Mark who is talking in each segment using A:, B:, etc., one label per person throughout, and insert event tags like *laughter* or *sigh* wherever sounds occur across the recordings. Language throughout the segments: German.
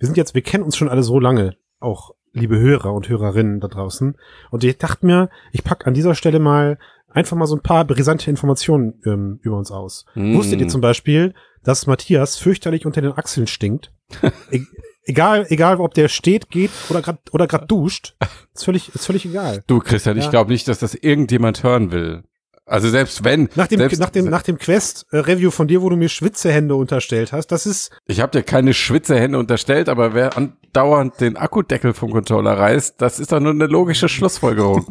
A: wir sind jetzt, wir kennen uns schon alle so lange, auch liebe Hörer und Hörerinnen da draußen. Und ich dachte mir, ich pack an dieser Stelle mal einfach mal so ein paar brisante Informationen ähm, über uns aus.
B: Mm.
A: Wusstet ihr zum Beispiel, dass Matthias fürchterlich unter den Achseln stinkt? *laughs* e egal, egal, ob der steht, geht oder gerade oder grad duscht, ist völlig, ist völlig egal.
B: Du, Christian,
A: Ja.
B: ich glaube nicht, dass das irgendjemand hören will. Also selbst wenn,
A: Nach dem,
B: selbst,
A: nach dem, nach dem Quest-Review von dir, wo du mir Schwitzehände unterstellt hast, das ist,
B: ich habe dir keine Schwitzehände unterstellt, aber wer andauernd den Akkudeckel vom Controller reißt, das ist doch nur eine logische Schlussfolgerung.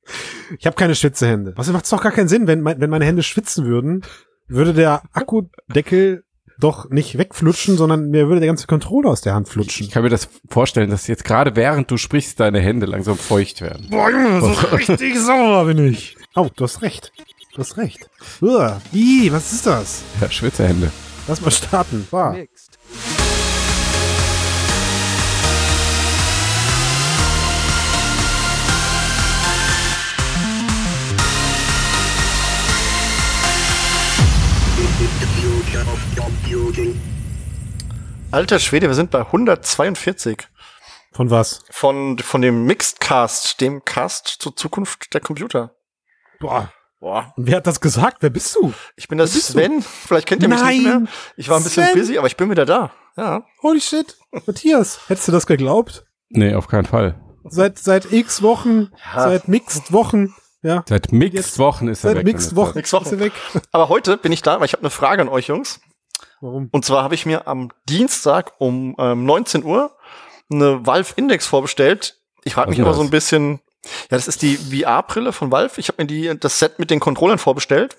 B: *laughs*
A: ich habe keine Schwitzehände. Was macht doch gar keinen Sinn, wenn, mein, wenn meine Hände schwitzen würden, würde der Akkudeckel doch nicht wegflutschen, sondern mir würde der ganze Controller aus der Hand
B: Ich
A: flutschen.
B: kann mir das vorstellen, dass jetzt gerade während du sprichst, deine Hände langsam feucht werden.
A: Boah, Junge, so *laughs* richtig sauer bin ich. Oh, du hast recht. Du hast recht. Uah, ih, was ist das?
B: Ja, Schwitzehände.
A: Lass mal starten. Bah.
C: Alter Schwede, wir sind bei 142
A: Von was?
C: von, von dem Mixed Cast, dem Cast zur Zukunft der Computer.
A: Boah.
C: Boah.
A: Und wer hat das gesagt? Wer bist du?
C: Ich bin das
A: bist du?
C: Sven. Vielleicht kennt ihr mich nicht
A: Nein,
C: mehr. Ich war ein bisschen
A: Sven.
C: busy, aber ich bin wieder da. Ja.
A: Holy shit. Matthias, hättest du das geglaubt?
B: Nee, auf keinen Fall.
A: Seit, seit x Wochen,
C: Ja.
A: seit mixed Wochen, ja.
B: Seit Mixed Wochen ist er
A: Seit
B: weg.
A: mixed Wochen
C: Mixed Wochen.
A: ist er weg.
C: Aber heute bin ich da, weil ich habe eine Frage an euch, Jungs.
A: Warum?
C: Und zwar habe ich mir am Dienstag um ähm, 19 Uhr eine Valve Index vorbestellt. Ich frage mich immer so ein bisschen, ja, das ist die VR-Brille von Valve. Ich habe mir die, das Set mit den Controllern vorbestellt,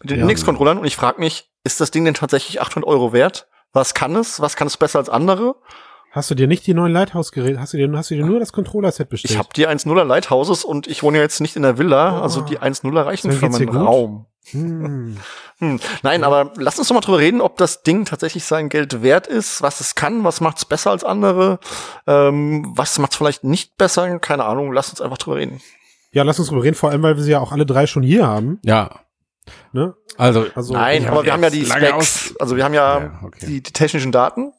C: mit den
A: Ja.
C: Index-Controllern und ich frage mich, ist das Ding denn tatsächlich 800 Euro wert? Was kann es? Was kann es besser als andere?
A: Hast du dir nicht die neuen Lighthouse-Geräte, hast du dir, hast du dir nur das Controller-Set bestellt?
C: Ich habe die 1.0er Lighthouses und ich wohne ja jetzt nicht in der Villa,
A: Oh.
C: also die 1.0er reichen für meinen? Raum.
A: Hm. *laughs*
C: Hm. Nein, aber lass uns doch mal drüber reden, ob das Ding tatsächlich sein Geld wert ist, was es kann, was macht es besser als andere, ähm, was macht es vielleicht nicht besser, keine Ahnung, lass uns einfach drüber reden.
A: Ja, lass uns drüber reden, vor allem, weil wir sie ja auch alle drei schon hier haben.
B: Ja.
A: Ne?
B: Also,
A: Also,
C: Nein, aber wir haben ja die Specs, also wir haben ja,
B: Ja, okay.
C: die, die technischen Daten.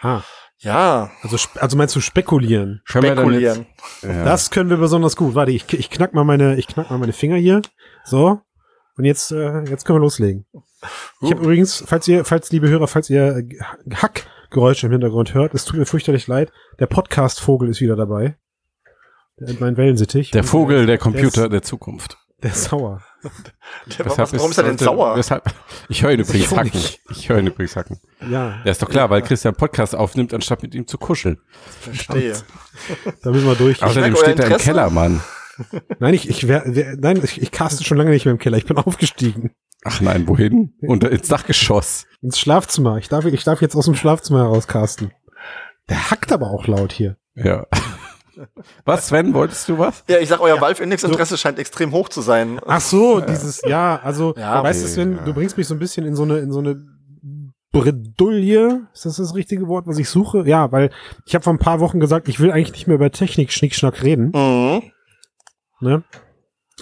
A: Ah,
C: Ja,
A: also, also meinst du spekulieren?
B: können wir dann
C: spekulieren.
B: Jetzt, ja.
A: Das können wir besonders gut. Warte, ich, ich knack mal meine, ich knack mal meine Finger hier. So. Und jetzt, äh, jetzt können wir loslegen. Ich habe übrigens, falls ihr, falls liebe Hörer, falls ihr Hackgeräusche im Hintergrund hört, es tut mir fürchterlich leid. Der Podcast-Vogel ist wieder dabei. Der, mein Wellensittich.
B: der Vogel der Computer der Zukunft.
A: Der ist sauer.
C: Der, was, warum ist er denn
B: sollte-
C: sauer?
B: Weshalb, ich höre ihn übrigens
A: Ich
B: hacken.
A: nicht.
B: Ich höre ihn übrigens hacken.
A: Ja,
B: Ja, ist doch klar, weil Christian Podcast aufnimmt, anstatt mit ihm zu kuscheln.
C: Verstehe.
A: da müssen wir durch.
B: Außerdem steht er im. Keller, Mann.
A: Nein, ich, ich wär, wär, nein, ich, ich caste schon lange nicht mehr im Keller. Ich bin aufgestiegen.
B: Ach nein, wohin? Und ins Dachgeschoss.
A: Ins Schlafzimmer. Ich darf, ich darf jetzt aus dem Schlafzimmer heraus casten. Der hackt aber auch laut hier.
B: Ja. Was, Sven, wolltest du was?
C: Ja, ich sag, euer Valve-Index-Interesse scheint extrem hoch zu sein.
A: Ach so, dieses, ja, also,
C: Ja,
A: weißt du, Sven,
B: ja.
A: du bringst mich so ein bisschen in so eine, in so eine Bredouille. Ist das das richtige Wort, was ich suche? Ja, weil ich habe vor ein paar Wochen gesagt, ich will eigentlich nicht mehr über Technik Schnickschnack reden,
C: Mhm.
A: Ne?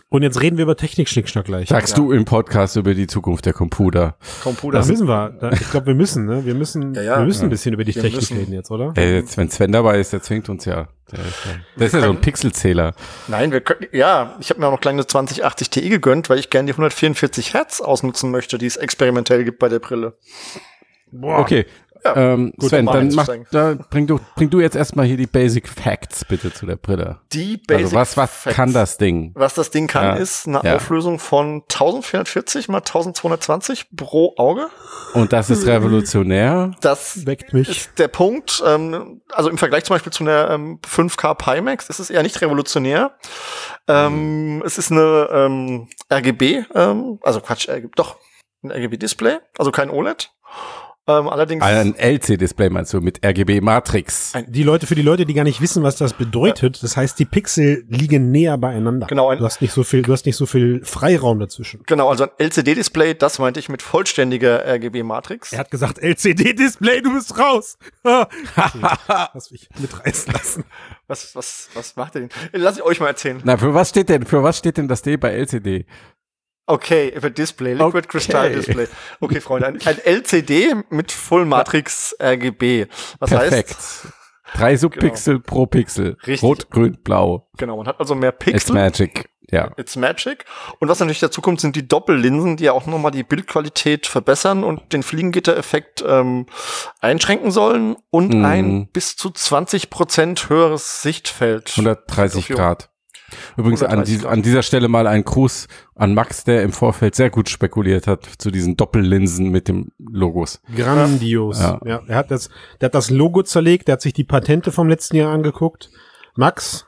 A: Und jetzt reden wir über Technik Schnickschnack gleich.
B: Sagst du im Podcast über die Zukunft der Computer?
C: Computer.
A: Das müssen wir. Da, ich glaube, wir müssen, ne? Wir müssen,
C: Ja, ja.
A: wir müssen
B: Ja.
A: ein bisschen über die
C: Wir
A: Technik
C: müssen.
A: reden jetzt, oder?
B: Der jetzt, wenn Sven dabei ist, der zwingt uns ja. Der ist ja, der ist ja so ein Pixelzähler.
C: Nein, wir können, ja, ich habe mir auch noch kleine 2080 Ti gegönnt, weil ich gerne die 144 Hertz ausnutzen möchte, die es experimentell gibt bei der Brille.
A: Boah.
B: Okay.
C: Ja,
B: ähm,
C: gut,
B: Sven,
C: dann mach
B: da, bring, du, bring du jetzt erstmal hier die Basic Facts bitte zu der Brille.
C: Die Basic
B: also was, was
C: Facts.
B: kann das Ding?
C: Was das Ding kann,
B: Ja.
C: ist eine
B: Ja.
C: Auflösung von 1440 mal 1220 pro Auge.
B: Und das ist revolutionär.
C: Das
A: Weckt mich.
C: ist der Punkt. Ähm, also im Vergleich zum Beispiel zu einer ähm, 5K Pimax ist es eher nicht revolutionär. Ähm, es ist eine ähm, RGB, ähm, also Quatsch, RGB, doch ein RGB-Display, also kein OLED. Ähm, allerdings
B: Ein LC-Display meinst du mit RGB-Matrix.
A: Die Leute, für die Leute, die gar nicht wissen, was das bedeutet, das heißt, die Pixel liegen näher beieinander.
C: Genau, ein-
A: Du hast nicht so viel, du hast nicht so viel Freiraum dazwischen.
C: genau, also ein LCD-Display, das meinte ich mit vollständiger RGB-Matrix.
A: Er hat gesagt, LCD-Display, du bist raus. okay, hast mich mitreißen lassen.
C: Was, was, was macht ihr denn? Lass ich euch mal erzählen.
B: Na, für was steht denn, für was steht denn das D bei LCD?
C: Okay, über Display, Liquid
B: Okay.
C: Crystal Display. Okay, Freunde, ein, ein LCD mit Full Matrix RGB. Was
B: Perfekt.
C: heißt,
B: Drei Subpixel pro Pixel.
C: Richtig.
B: Rot, grün, blau.
C: genau, man hat also mehr
B: It's
C: Pixel.
B: magic. Ja.
C: It's Magic. Und was natürlich dazu kommt, sind die Doppellinsen, die ja auch nochmal die Bildqualität verbessern und den Fliegengitter-Effekt ähm, einschränken sollen und
B: Mhm.
C: ein bis zu 20% höheres Sichtfeld.
B: 130
C: Dafür.
B: Grad. Übrigens an,
C: 130
B: die, an dieser Stelle mal ein Gruß an Max, der im Vorfeld sehr gut spekuliert hat zu diesen Doppellinsen mit dem Logos.
A: Grandios.
B: Ja.
A: Ja. er hat das, der hat das Logo zerlegt, der hat sich die Patente vom letzten Jahr angeguckt. Max,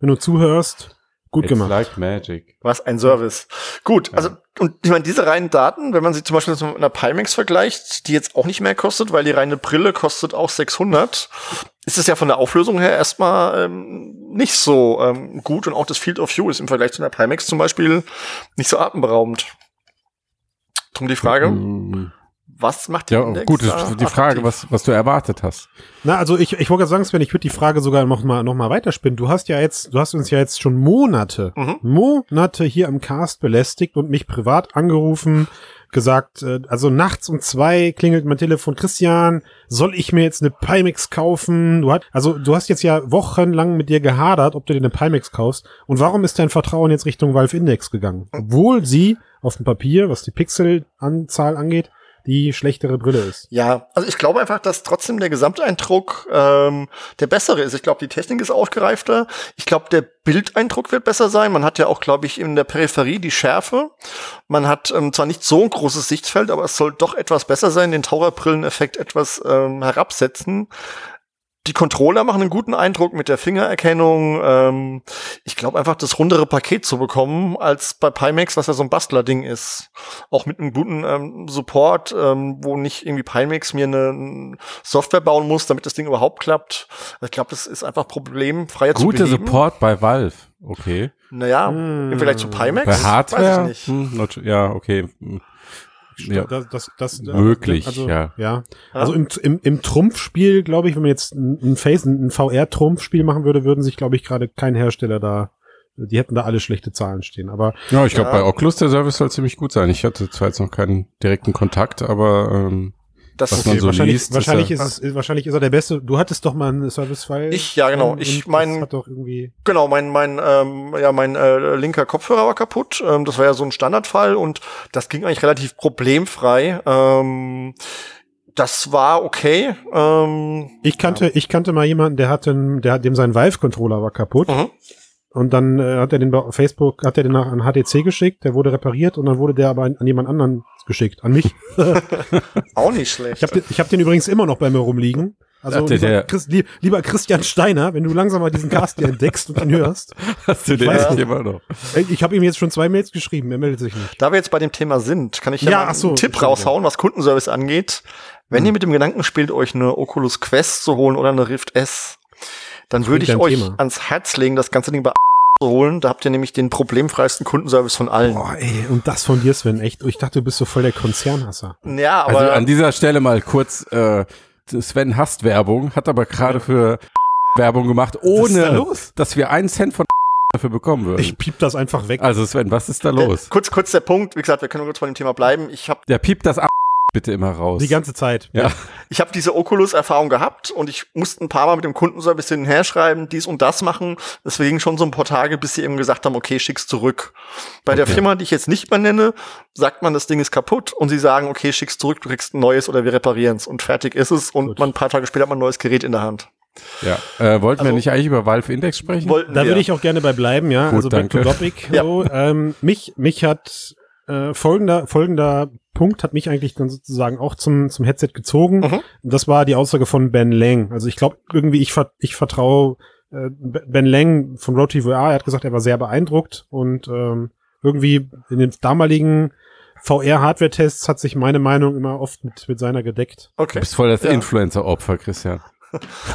A: wenn du zuhörst, gut
B: It's
A: gemacht.
B: like magic.
C: Was ein Service. Gut, also und ich meine, diese reinen Daten, wenn man sie zum Beispiel mit einer Pimax vergleicht, die jetzt auch nicht mehr kostet, weil die reine Brille kostet auch 600, ist es ja von der Auflösung her erstmal ähm, nicht so ähm, gut und auch das Field of View ist im Vergleich zu einer Pimax zum Beispiel nicht so atemberaubend. Drum die Frage,
B: Mm.
C: was macht der
B: Ja,
C: Index
B: gut,
C: da
B: ist die Frage,
C: attraktiv?
B: was, was du erwartet hast.
A: Na, also ich, ich wollte gerade sagen, Sven, ich würde die Frage sogar noch mal, noch mal weiterspinnen. Du hast ja jetzt, du hast uns ja jetzt schon Monate,
C: Mhm.
A: Monate hier im Cast belästigt und mich privat angerufen, gesagt, äh, also nachts um zwei klingelt mein Telefon, Christian, soll ich mir jetzt eine Pimax kaufen? Du hast, also du hast jetzt ja wochenlang mit dir gehadert, ob du dir eine Pimax kaufst. Und warum ist dein Vertrauen jetzt Richtung Valve Index gegangen? Obwohl sie auf dem Papier, was die Pixelanzahl angeht, die schlechtere Brille ist.
C: Ja, also ich glaube einfach, dass trotzdem der Gesamteindruck ähm, der bessere ist. Ich glaube, die Technik ist ausgereifter. Ich glaube, der Bildeindruck wird besser sein. Man hat ja auch, glaube ich, in der Peripherie die Schärfe. Man hat ähm, zwar nicht so ein großes Sichtfeld, aber es soll doch etwas besser sein, den Taucherbrilleneffekt etwas ähm, herabsetzen. Die Controller machen einen guten Eindruck mit der Fingererkennung. Ähm, ich glaube einfach, das rundere Paket zu bekommen als bei Pimax, was ja so ein Bastler-Ding ist. Auch mit einem guten ähm, Support, ähm, wo nicht irgendwie Pimax mir eine Software bauen muss, damit das Ding überhaupt klappt. Ich glaube, das ist einfach problemfreier
B: Guter
C: zu beheben.
B: Support bei Valve. Okay.
C: Naja,
A: Hm.
C: Vergleich zu Pimax.
B: Bei Hardware?
C: Weiß ich nicht.
B: Hm, ja, okay. Hm. Ja.
A: Das, das, das,
B: Möglich,
A: also,
B: ja.
A: ja. Also im, im, im Trumpfspiel, glaube ich, wenn man jetzt ein, ein Face, ein VR-Trumpfspiel machen würde, würden sich, glaube ich, gerade kein Hersteller da, die hätten da alle schlechte Zahlen stehen. Aber
B: Ja, ich glaube,
C: Ja.
B: bei Oculus der Service soll ziemlich gut sein. Ich hatte zwar jetzt noch keinen direkten Kontakt, aber ähm,
C: Das
B: Was
C: ist
B: man so
A: wahrscheinlich,
B: liest, ist
A: wahrscheinlich
B: ja-
A: ist, es, wahrscheinlich ist er der Beste. Du hattest doch mal einen Service-File.
C: Ich- ja, genau. Ich mein-
A: das hat doch irgendwie.
C: Genau, mein, mein, ähm, ja, mein äh, linker Kopfhörer war kaputt. Ähm, das war ja so ein Standardfall und das ging eigentlich relativ problemfrei. Ähm, das war okay. Ähm,
A: Ich kannte, ich kannte mal jemanden, der hatte, einen- der hat dem sein Vive-Controller war kaputt.
C: mhm.
A: Und dann äh, hat er den bei Facebook, hat er den nach an HTC geschickt, der wurde repariert und dann wurde der aber an, an jemand anderen geschickt, an mich. *laughs*
C: Auch nicht schlecht.
A: Ich habe den, ich hab den übrigens immer noch bei mir rumliegen. Also
B: der-
A: lieber,
B: der-
A: Chris, lieb, lieber Christian Steiner, wenn du langsam mal diesen Cast hier entdeckst und ihn hörst. *laughs*
B: hast du den
A: weiß
B: echt immer noch.
A: Ich habe ihm jetzt schon zwei Mails geschrieben, er meldet sich nicht.
C: Da wir jetzt bei dem Thema sind, kann ich ja,
A: Ja,
C: mal
A: ach so,
C: einen Tipp raushauen, was Kundenservice angeht. Wenn
A: Hm.
C: ihr mit dem Gedanken spielt, euch eine Oculus Quest zu holen oder eine Rift S, dann würde ich euch
A: Thema.
C: ans Herz legen, das ganze Ding bei zu holen. Da habt ihr nämlich den problemfreisten Kundenservice von allen.
A: Boah, ey, und das von dir, Sven, echt. Ich dachte, du bist so voll der Konzernhasser.
C: Ja, aber
B: Also an dieser Stelle mal kurz, äh, Sven hasst Werbung, hat aber gerade für Werbung gemacht,
A: Was ist da
B: ohne
A: los?
B: dass wir einen Cent von dafür bekommen würden.
A: Ich piep das einfach weg.
B: also Sven, was ist da
C: äh,
B: los?
C: kurz, kurz der Punkt. Wie gesagt, wir können kurz bei dem Thema bleiben. Ich habe
B: Der piept das ab bitte immer raus.
A: Die ganze Zeit.
B: ja.
C: ich hab diese Oculus-Erfahrung gehabt und ich musste ein paar Mal mit dem Kundenservice hin und her schreiben, dies und das machen. Deswegen schon so ein paar Tage, bis sie eben gesagt haben, okay, schick's zurück. Bei der
B: Okay.
C: Firma, die ich jetzt nicht mehr nenne, sagt man, das Ding ist kaputt und sie sagen, okay, schick's zurück, du kriegst ein neues oder wir reparieren's und fertig ist es und
A: Gut.
C: man ein paar Tage später hat man ein neues Gerät in der Hand.
B: ja. Äh, wollten wir
C: Also-
B: nicht eigentlich über Valve Index sprechen?
C: Wollten
A: Da
C: wir.
A: würde ich auch gerne bei bleiben, ja.
B: Gut,
A: also back to
B: danke.
A: topic.
C: Ja.
A: So, ähm, mich, mich hat äh, folgender, folgender Punkt hat mich eigentlich dann sozusagen auch zum, zum Headset gezogen.
C: Mhm.
A: Das war die Aussage von Ben Lang. Also ich glaube irgendwie, ich, ver ich vertraue äh, Ben Lang von Road VR. Er hat gesagt, er war sehr beeindruckt und ähm, irgendwie in den damaligen VR-Hardware-Tests hat sich meine Meinung immer oft mit, mit seiner gedeckt.
B: Du
C: Okay.
B: bist voll das
C: Ja.
B: Influencer-Opfer, Christian.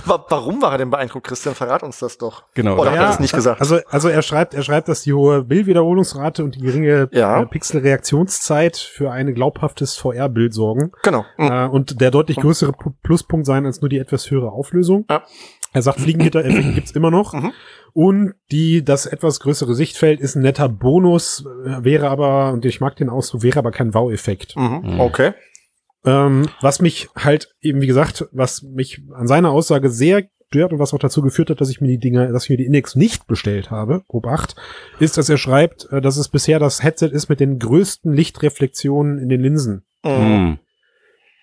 C: Wa- Warum war er denn beeindruckt, Christian? Verrat uns das doch.
B: Genau.
C: Oder hat
B: da-
C: er das nicht gesagt?
A: Also, also er schreibt, er schreibt, dass die hohe Bildwiederholungsrate und die geringe
C: Ja.
A: äh, Pixelreaktionszeit für ein glaubhaftes VR-Bild sorgen
C: Genau. Mhm.
A: äh, und der deutlich größere Pu- Pluspunkt sein als nur die etwas höhere Auflösung.
C: Ja.
A: Er sagt, Fliegengitter-Effekte gibt's immer noch.
C: Mhm.
A: Und die, das etwas größere Sichtfeld ist ein netter Bonus, äh, wäre aber, und ich mag den Ausdruck, wäre aber kein Wow-Effekt.
C: Mhm.
B: Mhm.
C: Okay.
A: Ähm, was mich halt eben, wie gesagt, was mich an seiner Aussage sehr stört und was auch dazu geführt hat, dass ich mir die Dinger, dass ich mir die Index nicht bestellt habe, grob 8, ist, dass er schreibt, äh, dass es bisher das Headset ist mit den größten Lichtreflexionen in den Linsen.
C: Mhm.
B: Mhm.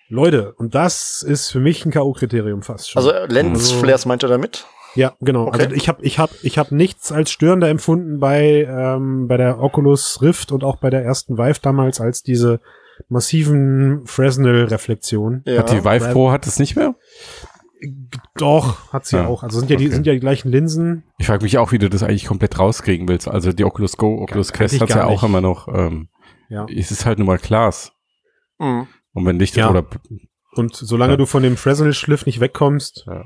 A: Leute, und das ist für mich ein K.O.-Kriterium fast schon.
C: Also äh, Lensflares meint er damit?
A: Ja, genau.
C: Okay.
A: Also ich habe ich hab, ich hab nichts als störender empfunden bei, ähm, bei der Oculus Rift und auch bei der ersten Vive damals als diese massiven Fresnel-Reflexionen.
C: Ja.
B: Hat die Vive Pro hat es nicht mehr?
A: Doch, hat sie
B: Ja.
A: auch. Also sind ja die
B: Okay.
A: sind ja die gleichen Linsen.
B: Ich frage mich auch, wie du das eigentlich komplett rauskriegen willst. Also die Oculus Go, Oculus
A: Kann-
B: Quest hat's ja
A: gar
B: auch
A: nicht.
B: immer noch. Ähm,
A: Ja.
B: Es ist halt nur mal Glas.
C: Mhm.
B: Und wenn Licht
A: Ja.
B: oder
A: Und solange
B: Ja.
A: du von dem Fresnel-Schliff nicht wegkommst,
B: Ja.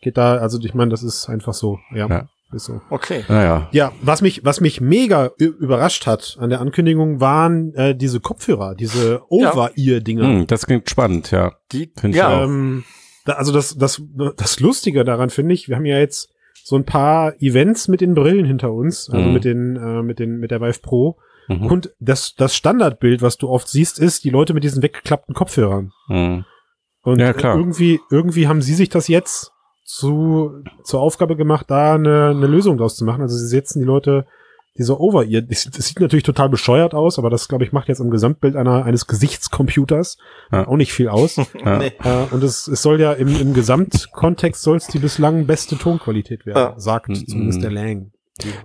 A: geht da, also ich meine, das ist einfach so. Ja, so.
C: Okay.
B: naja.
A: Ja, was mich, was mich mega überrascht hat an der Ankündigung, waren äh, diese Kopfhörer, diese Over-Ear-Dinger.
B: Hm, das klingt spannend, ja.
C: Die,
B: Finde ich
C: ja,
B: auch.
A: Ähm, da, also das, das, das Lustige daran finde ich, wir haben ja jetzt so ein paar Events mit den Brillen hinter uns, also
B: Mhm.
A: mit den, äh, mit den, mit der Vive Pro.
B: Mhm.
A: Und das, das Standardbild, was du oft siehst, ist die Leute mit diesen weggeklappten Kopfhörern.
B: Hm.
A: Und
B: Ja, klar.
A: irgendwie, irgendwie haben sie sich das jetzt zu, zur Aufgabe gemacht, da eine, eine Lösung draus zu machen. Also sie setzen die Leute diese Over-Ear. Das, *laughs* das sieht natürlich total bescheuert aus, aber das, glaube ich, macht jetzt im Gesamtbild einer, eines Gesichtscomputers
B: Ja.
A: auch nicht viel aus. *laughs*
B: Ja.
C: Nee.
A: Äh, und es, es soll ja im, im Gesamtkontext soll es die bislang beste Tonqualität werden,
C: Ja.
A: sagt
B: Mhm.
A: zumindest der Lang.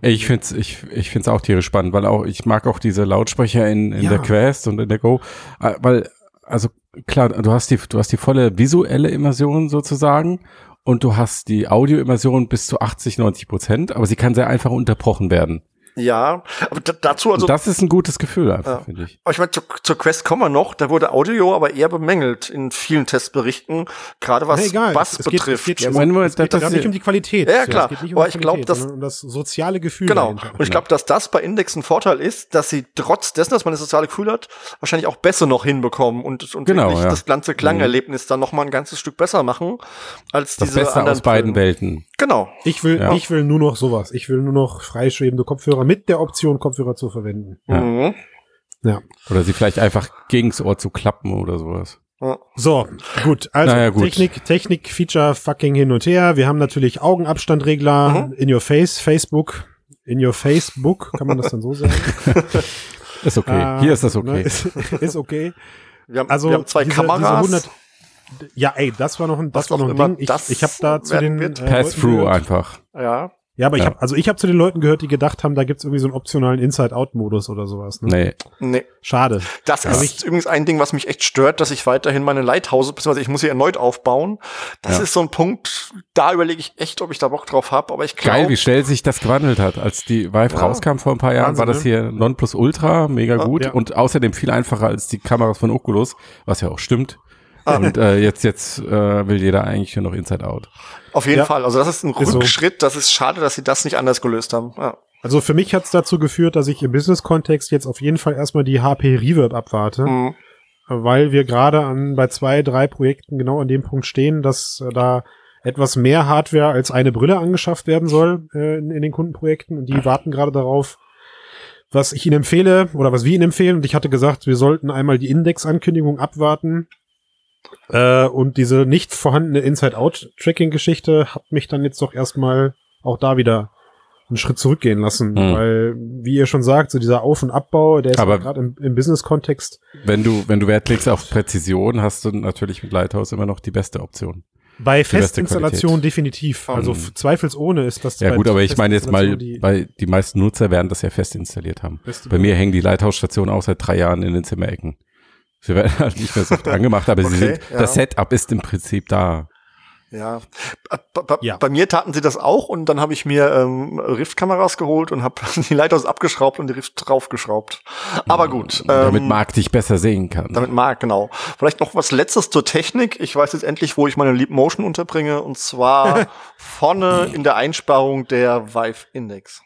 B: Ey, Ich find's, ich, ich find's auch tierisch spannend, weil auch, ich mag auch diese Lautsprecher in, in
A: Ja.
B: der Quest und in der Go, äh, weil, also klar, du hast die, du hast die volle visuelle Immersion sozusagen und du hast die Audioimmersion bis zu 80, 90 Prozent, aber sie kann sehr einfach unterbrochen werden.
C: Ja. Aber da, dazu also
B: und das ist ein gutes Gefühl einfach,
C: Ja.
B: finde ich.
C: Aber ich meine, zur, zur Quest kommen wir noch. Da wurde Audio aber eher bemängelt in vielen Testberichten, gerade was
A: egal.
C: Bass
A: es, es
C: betrifft.
A: Geht, es
B: Ja,
A: geht,
B: Moment,
A: es geht
B: das-
A: da
B: das-
A: nicht um die Qualität.
C: Ja, klar.
A: Es geht nicht um
C: Aber
A: die
C: ich glaub,
A: Qualität,
C: das-
A: sondern um das soziale Gefühl.
C: Genau.
A: dahinter.
C: Und ich glaube, dass das bei Index ein Vorteil ist, dass sie trotz dessen, dass man das soziale Gefühl hat, wahrscheinlich auch besser noch hinbekommen und, und
B: Genau,
C: wirklich
B: ja.
C: das ganze Klangerlebnis dann noch mal ein ganzes Stück besser machen als
B: Das
C: diese
B: Beste
C: anderen
B: aus beiden. Welten.
C: Genau.
A: Ich will,
B: Ja.
A: ich will nur noch sowas. Ich will nur noch freischwebende Kopfhörer mit der Option, Kopfhörer zu verwenden.
B: Ja.
C: Mhm.
A: Ja.
B: Oder sie vielleicht einfach gegens Ohr zu klappen oder sowas.
A: So, gut. Also
B: Naja, gut.
A: Technik, Technik, Feature, fucking hin und her. Wir haben natürlich Augenabstandregler
C: Mhm.
A: in your face, Facebook. In your Facebook, kann man das dann so sagen? *laughs*
B: Ist okay.
A: Äh,
B: Hier ist das
A: ne,
B: okay.
A: ist, *laughs* ist okay.
C: Wir haben,
A: Also
C: wir haben zwei
A: diese,
C: Kameras.
A: Diese 100, ja, ey, das war noch ein, das war noch ein Ding. Ich,
C: das
A: ich habe da zu den äh,
B: Pass-through einfach.
C: ja.
A: Ja, aber ich
B: Ja.
A: habe also ich habe zu den Leuten gehört, die gedacht haben, da gibt's irgendwie so einen optionalen Inside-Out-Modus oder sowas. Ne?
B: Nee.
C: Nee.
A: Schade.
C: Das
A: Also
C: ist übrigens ein Ding, was mich echt stört, dass ich weiterhin meine Lighthouse, beziehungsweise ich muss sie erneut aufbauen. Das
B: Ja.
C: ist so ein Punkt, da überlege ich echt, ob ich da Bock drauf habe, aber ich glaube.
B: Geil, wie schnell sich das gewandelt hat. Als die Vive
C: Ja.
B: rauskam vor ein paar Jahren,
A: Wahnsinn,
B: war das
A: ne?
B: hier Nonplusultra, mega
C: Ja.
B: gut
A: Ja.
B: und außerdem viel einfacher als die Kameras von Oculus, was ja auch stimmt. Und äh, jetzt jetzt äh, will jeder eigentlich nur noch Inside Out.
C: Auf jeden
A: Ja.
C: Fall. Also das ist ein
A: Ist so.
C: Rückschritt. Das ist schade, dass sie das nicht anders gelöst haben. Ja.
A: Also für mich hat's dazu geführt, dass ich im Business-Kontext jetzt auf jeden Fall erstmal die HP Reverb abwarte,
C: Mhm.
A: weil wir gerade an bei zwei, drei Projekten genau an dem Punkt stehen, dass äh, da etwas mehr Hardware als eine Brille angeschafft werden soll äh, in, in den Kundenprojekten und die warten gerade darauf, was ich Ihnen empfehle oder was wir Ihnen empfehlen. Und ich hatte gesagt, wir sollten einmal die Index-Ankündigung abwarten. Äh, und diese nicht vorhandene Inside-Out-Tracking-Geschichte hat mich dann jetzt doch erstmal auch da wieder einen Schritt zurückgehen lassen.
B: Hm.
A: Weil, wie ihr schon sagt, so dieser Auf- und Abbau, der ist gerade im, im Business-Kontext
B: Wenn du, wenn du Wert legst auf Präzision, hast du natürlich mit Lighthouse immer noch die beste Option.
A: bei Festinstallation definitiv. Also f- zweifelsohne ist das
B: Ja
A: bei
B: gut, aber ich meine jetzt mal,
A: die
B: weil die meisten Nutzer werden das ja fest installiert haben. Bei mir hängen die Lighthouse-Stationen auch seit drei Jahren in den Zimmerecken. Sie werden halt nicht mehr so oft *laughs* angemacht, aber sie
C: Okay,
B: sind,
C: ja.
B: das Setup ist im Prinzip da.
C: Ja. Bei, bei,
A: Ja.
C: bei mir taten sie das auch und dann habe ich mir ähm, Rift-Kameras geholt und habe *laughs* die Lighthouse abgeschraubt und die Rift draufgeschraubt. Aber gut.
B: damit
C: ähm,
B: Marc dich besser sehen kann.
C: Damit Marc, genau. Vielleicht noch was Letztes zur Technik. Ich weiß jetzt endlich, wo ich meine Leap Motion unterbringe. Und zwar *laughs* vorne in der Einsparung der Vive Index.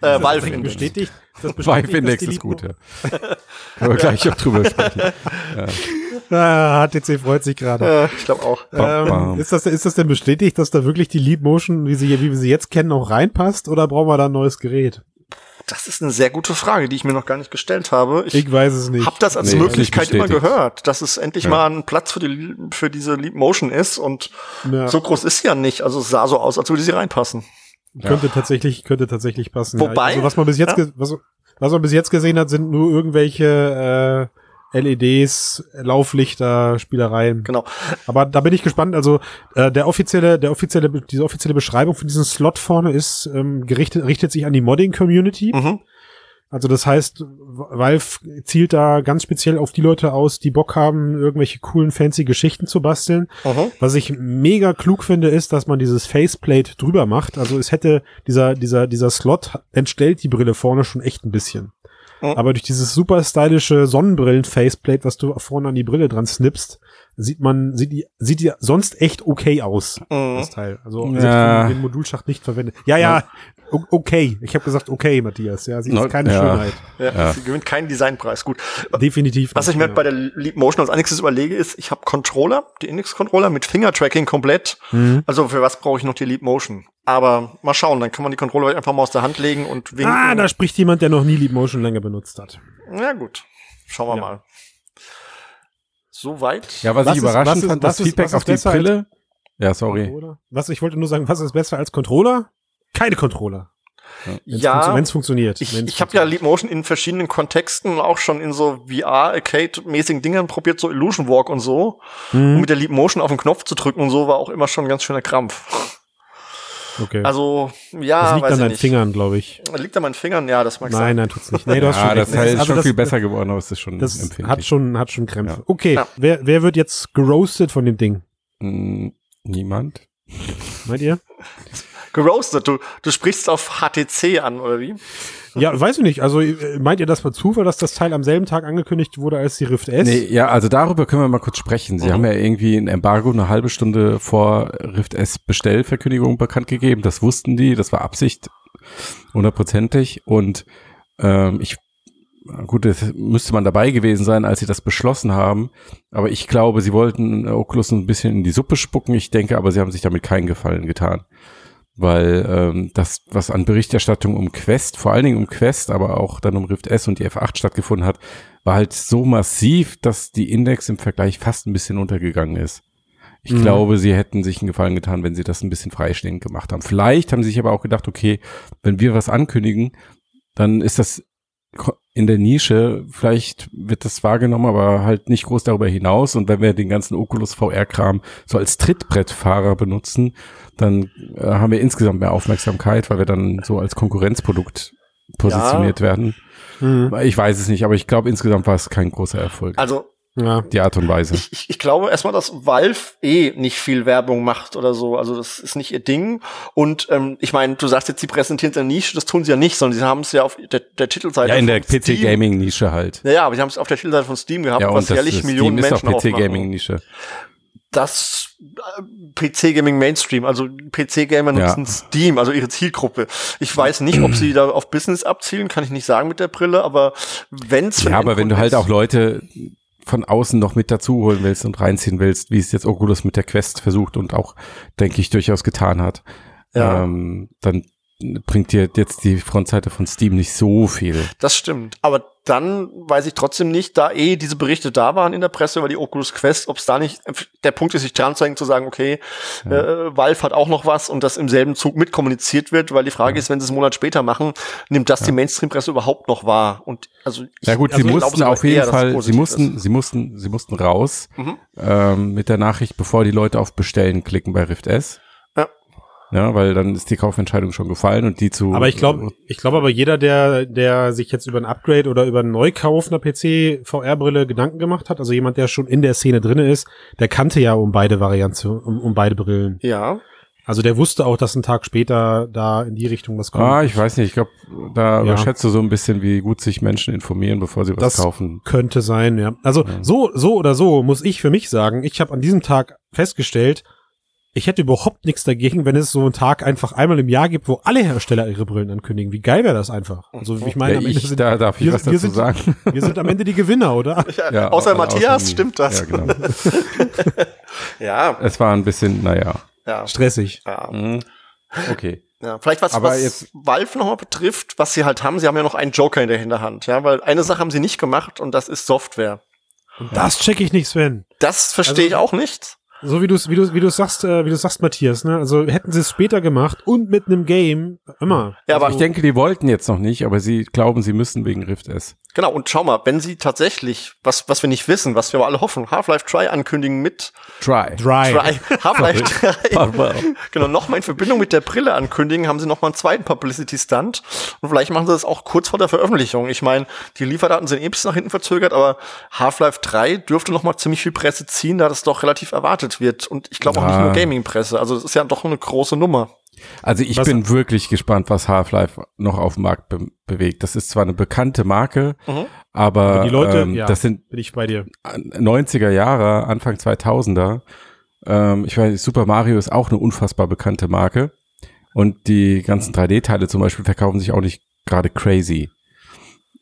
C: Äh, Valve
A: Das
C: Index.
A: bestätigt, das
B: Vive Index ist gut, ja. Können wir gleich auch drüber sprechen. *laughs*
A: Ah, HTC freut sich gerade.
C: Ich glaube auch.
A: Ähm, ist, das, ist das denn bestätigt, dass da wirklich die Leap Motion, wie, sie, wie wir sie jetzt kennen, auch reinpasst? Oder brauchen wir da ein neues Gerät?
C: Das ist eine sehr gute Frage, die ich mir noch gar nicht gestellt habe. Ich,
A: Ich weiß es nicht.
C: habe das als
B: Nee,
C: Möglichkeit immer gehört, dass es endlich
B: Ja.
C: mal ein Platz für, die, für diese Leap Motion ist und
A: Ja.
C: so groß ist sie ja nicht. Also es sah so aus, als würde sie reinpassen.
A: Könnte tatsächlich, könnte tatsächlich passen.
C: Wobei-
A: ja. also was man bis jetzt,
C: Ja.
A: was, was man bis jetzt gesehen hat, sind nur irgendwelche äh, LEDs, Lauflichter, Spielereien.
C: Genau.
A: Aber da bin ich gespannt. Also äh, der offizielle, der offizielle, diese offizielle Beschreibung von diesem Slot vorne ist ähm, gerichtet, richtet sich an die Modding-Community.
C: Mhm.
A: Also das heißt, Valve zielt da ganz speziell auf die Leute aus, die Bock haben, irgendwelche coolen, fancy Geschichten zu basteln.
C: Mhm.
A: Was ich mega klug finde, ist, dass man dieses Faceplate drüber macht. Also es hätte, dieser, dieser, dieser Slot entstellt die Brille vorne schon echt ein bisschen.
C: Mhm.
A: Aber durch dieses super stylische Sonnenbrillen-Faceplate, was du vorne an die Brille dran snippst, sieht man, sieht die, sieht die sonst echt okay aus,
C: Mhm.
A: das Teil. Also
B: Ja.
A: den Modulschacht nicht verwendet. Ja, ja, o- okay. Ich habe gesagt okay, Matthias. Ja, sie ist keine
B: ja.
A: Schönheit.
C: Ja,
B: Ja.
C: Sie gewinnt keinen Designpreis. Gut.
A: Definitiv.
C: Was
A: nicht,
C: ich mir
A: ja.
C: bei der Leap Motion als nächstes überlege, ist, ich habe Controller, die Index-Controller mit Finger-Tracking komplett.
A: Mhm.
C: Also für was brauche ich noch die Leap Motion? Aber mal schauen, dann kann man die Controller einfach mal aus der Hand legen und winken.
A: Ah, da spricht jemand, der noch nie Leap Motion länger benutzt hat.
C: Ja gut, schauen wir
A: Ja.
C: mal. Soweit.
B: Ja, was,
A: Was
B: ich
A: ist-
B: überraschend
A: was ist-
B: fand, das Feedback
A: ist
B: auf die Brille. Ja, sorry.
A: Was, ich wollte nur sagen, was ist besser als Controller? Keine Controller.
C: Ja,
A: funktio- wenn's funktioniert.
C: Ich, ich habe ja. Leap Motion in verschiedenen Kontexten auch schon in so VR-Arcade-mäßigen Dingern probiert, so Illusion Walk und so. Und
A: Mhm.
C: mit der Leap Motion auf den Knopf zu drücken und so war auch immer schon ein ganz schöner Krampf.
A: Okay.
C: Also, ja,
A: das liegt
C: weiß
A: an
C: ich
A: deinen
C: nicht.
A: Fingern, glaube ich.
C: Liegt an meinen Fingern? Ja, das mag
A: Nein,
C: sein.
A: nein, tut's nicht. Nee, *laughs* du hast
B: Ja,
A: schon
B: das
A: recht.
B: Teil ist
A: Also
B: schon
A: das-
B: viel besser geworden, aber es ist schon
A: Das
B: empfindlich.
A: hat schon, hat schon Krämpfe.
B: Ja.
A: Okay,
C: Ja.
A: wer, wer wird jetzt geroastet von dem Ding?
B: Mm, Niemand.
A: Meint ihr?
C: Geroastet, du, du sprichst auf HTC an, oder wie?
A: Ja, weiß ich nicht. Also meint ihr das war Zufall, dass das Teil am selben Tag angekündigt wurde als die Rift S?
B: Nee, ja, also darüber können wir mal kurz sprechen. Sie
C: Mhm.
B: haben ja irgendwie ein Embargo eine halbe Stunde vor Rift S Bestellverkündigung bekannt gegeben. Das wussten die, das war Absicht, hundertprozentig. Und ähm, ich, gut, das müsste man dabei gewesen sein, als sie das beschlossen haben. Aber ich glaube, sie wollten Oculus ein bisschen in die Suppe spucken. Ich denke aber, sie haben sich damit keinen Gefallen getan. Weil ähm, das, was an Berichterstattung um Quest, vor allen Dingen um Quest, aber auch dann um Rift S und die F8 stattgefunden hat, war halt so massiv, dass die Index im Vergleich fast ein bisschen untergegangen ist. Ich
A: Mhm.
B: glaube, sie hätten sich einen Gefallen getan, wenn sie das ein bisschen freistehend gemacht haben. Vielleicht haben sie sich aber auch gedacht, okay, wenn wir was ankündigen, dann ist das in der Nische, vielleicht wird das wahrgenommen, aber halt nicht groß darüber hinaus. Und wenn wir den ganzen Oculus VR-Kram so als Trittbrettfahrer benutzen, dann äh, haben wir insgesamt mehr Aufmerksamkeit, weil wir dann so als Konkurrenzprodukt positioniert werden.
A: Mhm.
B: Ich weiß es nicht, aber ich glaube, insgesamt war es kein großer Erfolg.
C: Also,
A: Ja.
B: Die Art und Weise.
C: ich, ich, ich glaube erstmal, dass Valve eh nicht viel Werbung macht oder so. Also das ist nicht ihr Ding. Und ähm, ich meine, du sagst jetzt, sie präsentieren es in der Nische, das tun sie ja nicht, sondern sie haben es ja auf der, der Titelseite
B: Ja, in der PC-Gaming-Nische halt.
C: Ja, ja, aber sie haben es auf der Titelseite von Steam gehabt,
B: Ja,
C: was
B: und das
C: jährlich
B: ist,
C: Millionen
B: Steam ist
C: Menschen
B: auch
C: aufmachen.
B: PC-Gaming-Nische.
C: Das äh, PC-Gaming Mainstream, also PC-Gamer
B: Ja.
C: nutzen Steam, also ihre Zielgruppe. Ich weiß nicht, ob sie da auf Business abzielen, kann ich nicht sagen mit der Brille, aber wenn's für
B: Ja, aber wenn du halt
C: ist-
B: auch Leute von außen noch mit dazu holen willst und reinziehen willst, wie es jetzt Oculus mit der Quest versucht und auch, denke ich, durchaus getan hat,
C: Ja.
B: ähm, dann bringt dir jetzt die Frontseite von Steam nicht so viel.
C: Das stimmt. Aber dann weiß ich trotzdem nicht, da eh diese Berichte da waren in der Presse über die Oculus Quest, ob es da nicht der Punkt ist, sich dran zu hängen, zu sagen, okay, äh, Valve hat auch noch was und das im selben Zug mitkommuniziert wird, weil die Frage ist, wenn sie es einen Monat später machen, nimmt das die Mainstream-Presse überhaupt noch wahr? Und also ich,
B: Ja gut,
C: also
B: sie mussten
C: sogar
B: auf jeden
C: eher,
B: Fall, sie mussten,
C: ist.
B: sie mussten, sie mussten raus
C: Mhm.
B: ähm, mit der Nachricht, bevor die Leute auf Bestellen klicken bei Rift S.
C: Ja.
B: Weil dann ist die Kaufentscheidung schon gefallen und die zu.
A: Aber ich glaube, ich glaube aber jeder, der, der sich jetzt über ein Upgrade oder über einen Neukauf einer PC-VR-Brille Gedanken gemacht hat, also jemand, der schon in der Szene drinne ist, der kannte ja um beide Varianten, um, um beide Brillen.
C: Ja,
A: Also der wusste auch, dass ein Tag später da in die Richtung was kommt.
B: Ah, ich weiß nicht. Ich glaube, da
A: Ja.
B: überschätzt du so ein bisschen, wie gut sich Menschen informieren, bevor sie was
A: Das-
B: kaufen.
A: Könnte sein, ja. Also
B: Ja.
A: so, so oder so muss ich für mich sagen, ich habe an diesem Tag festgestellt, ich hätte überhaupt nichts dagegen, wenn es so einen Tag einfach einmal im Jahr gibt, wo alle Hersteller ihre Brillen ankündigen. Wie geil wäre das einfach? Also ich meine,
B: Ja,
A: am Ende
B: ich,
A: sind,
B: da darf ich
A: wir-
B: was
A: wir
B: dazu
A: sind-
B: sagen. *laughs*
A: wir sind am Ende die Gewinner, oder?
C: Ja,
B: Ja,
C: außer
B: au-
C: Matthias
B: außer-
C: stimmt das.
B: Ja, genau. *laughs*
C: Ja,
B: Es war ein bisschen, naja.
C: ja,
A: Stressig.
C: ja.
B: Mhm. Okay.
C: Ja, vielleicht was,
B: Aber
C: was
B: jetzt-
C: Valve nochmal betrifft, was sie halt haben, sie haben ja noch einen Joker in der Hinterhand, ja, weil eine Sache haben sie nicht gemacht und das ist Software.
A: Und das check ich nicht, Sven.
C: Das verstehe
A: Also-
C: ich auch nicht.
A: So wie du es wie du, wie du sagst, äh, wie du sagst, Matthias, ne? Also hätten sie es später gemacht und mit einem Game, immer.
C: Ja, aber
B: Also ich denke, die wollten jetzt noch nicht, aber sie glauben, sie müssen wegen Rift S.
C: genau, und schau mal, wenn sie tatsächlich, was, was wir nicht wissen, was wir aber alle hoffen, Half-Life 3 ankündigen mit
B: Try.
A: Dry.
C: 3, *laughs* Half-Life 3,
B: well. *laughs*
C: genau, nochmal in Verbindung mit der Brille ankündigen, haben sie nochmal einen zweiten Publicity-Stunt und vielleicht machen sie das auch kurz vor der Veröffentlichung. Ich meine, die Lieferdaten sind eh bis nach hinten verzögert, aber Half-Life 3 dürfte nochmal ziemlich viel Presse ziehen, da das doch relativ erwartet wird und ich glaube auch nicht
B: Ja.
C: nur Gaming-Presse, also das ist ja doch eine große Nummer.
B: Also ich
A: Was-
B: bin wirklich gespannt, was Half-Life noch auf dem Markt be bewegt. Das ist zwar eine bekannte Marke,
C: Mhm.
B: aber,
A: die Leute,
B: ähm,
A: ja.
B: das sind
A: Bin ich bei dir.
B: 90er Jahre, Anfang 2000er. Ähm, ich weiß, Super Mario ist auch eine unfassbar bekannte Marke. Und die ganzen 3D-Teile zum Beispiel verkaufen sich auch nicht gerade crazy.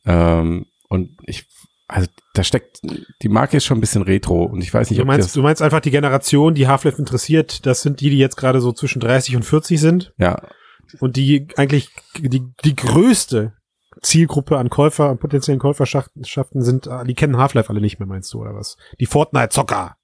B: Ähm, und ich, also da steckt, die Marke ist schon ein bisschen retro und ich weiß nicht,
A: Du
B: ob
A: meinst,
B: das,
A: du meinst einfach die Generation, die Half-Life interessiert, das sind die, die jetzt gerade so zwischen 30 und 40 sind
B: ja,
A: und die eigentlich die, die größte Zielgruppe an Käufer, an potenziellen Käuferschaften sind, die kennen Half-Life alle nicht mehr, meinst du, oder was? Die Fortnite-Zocker.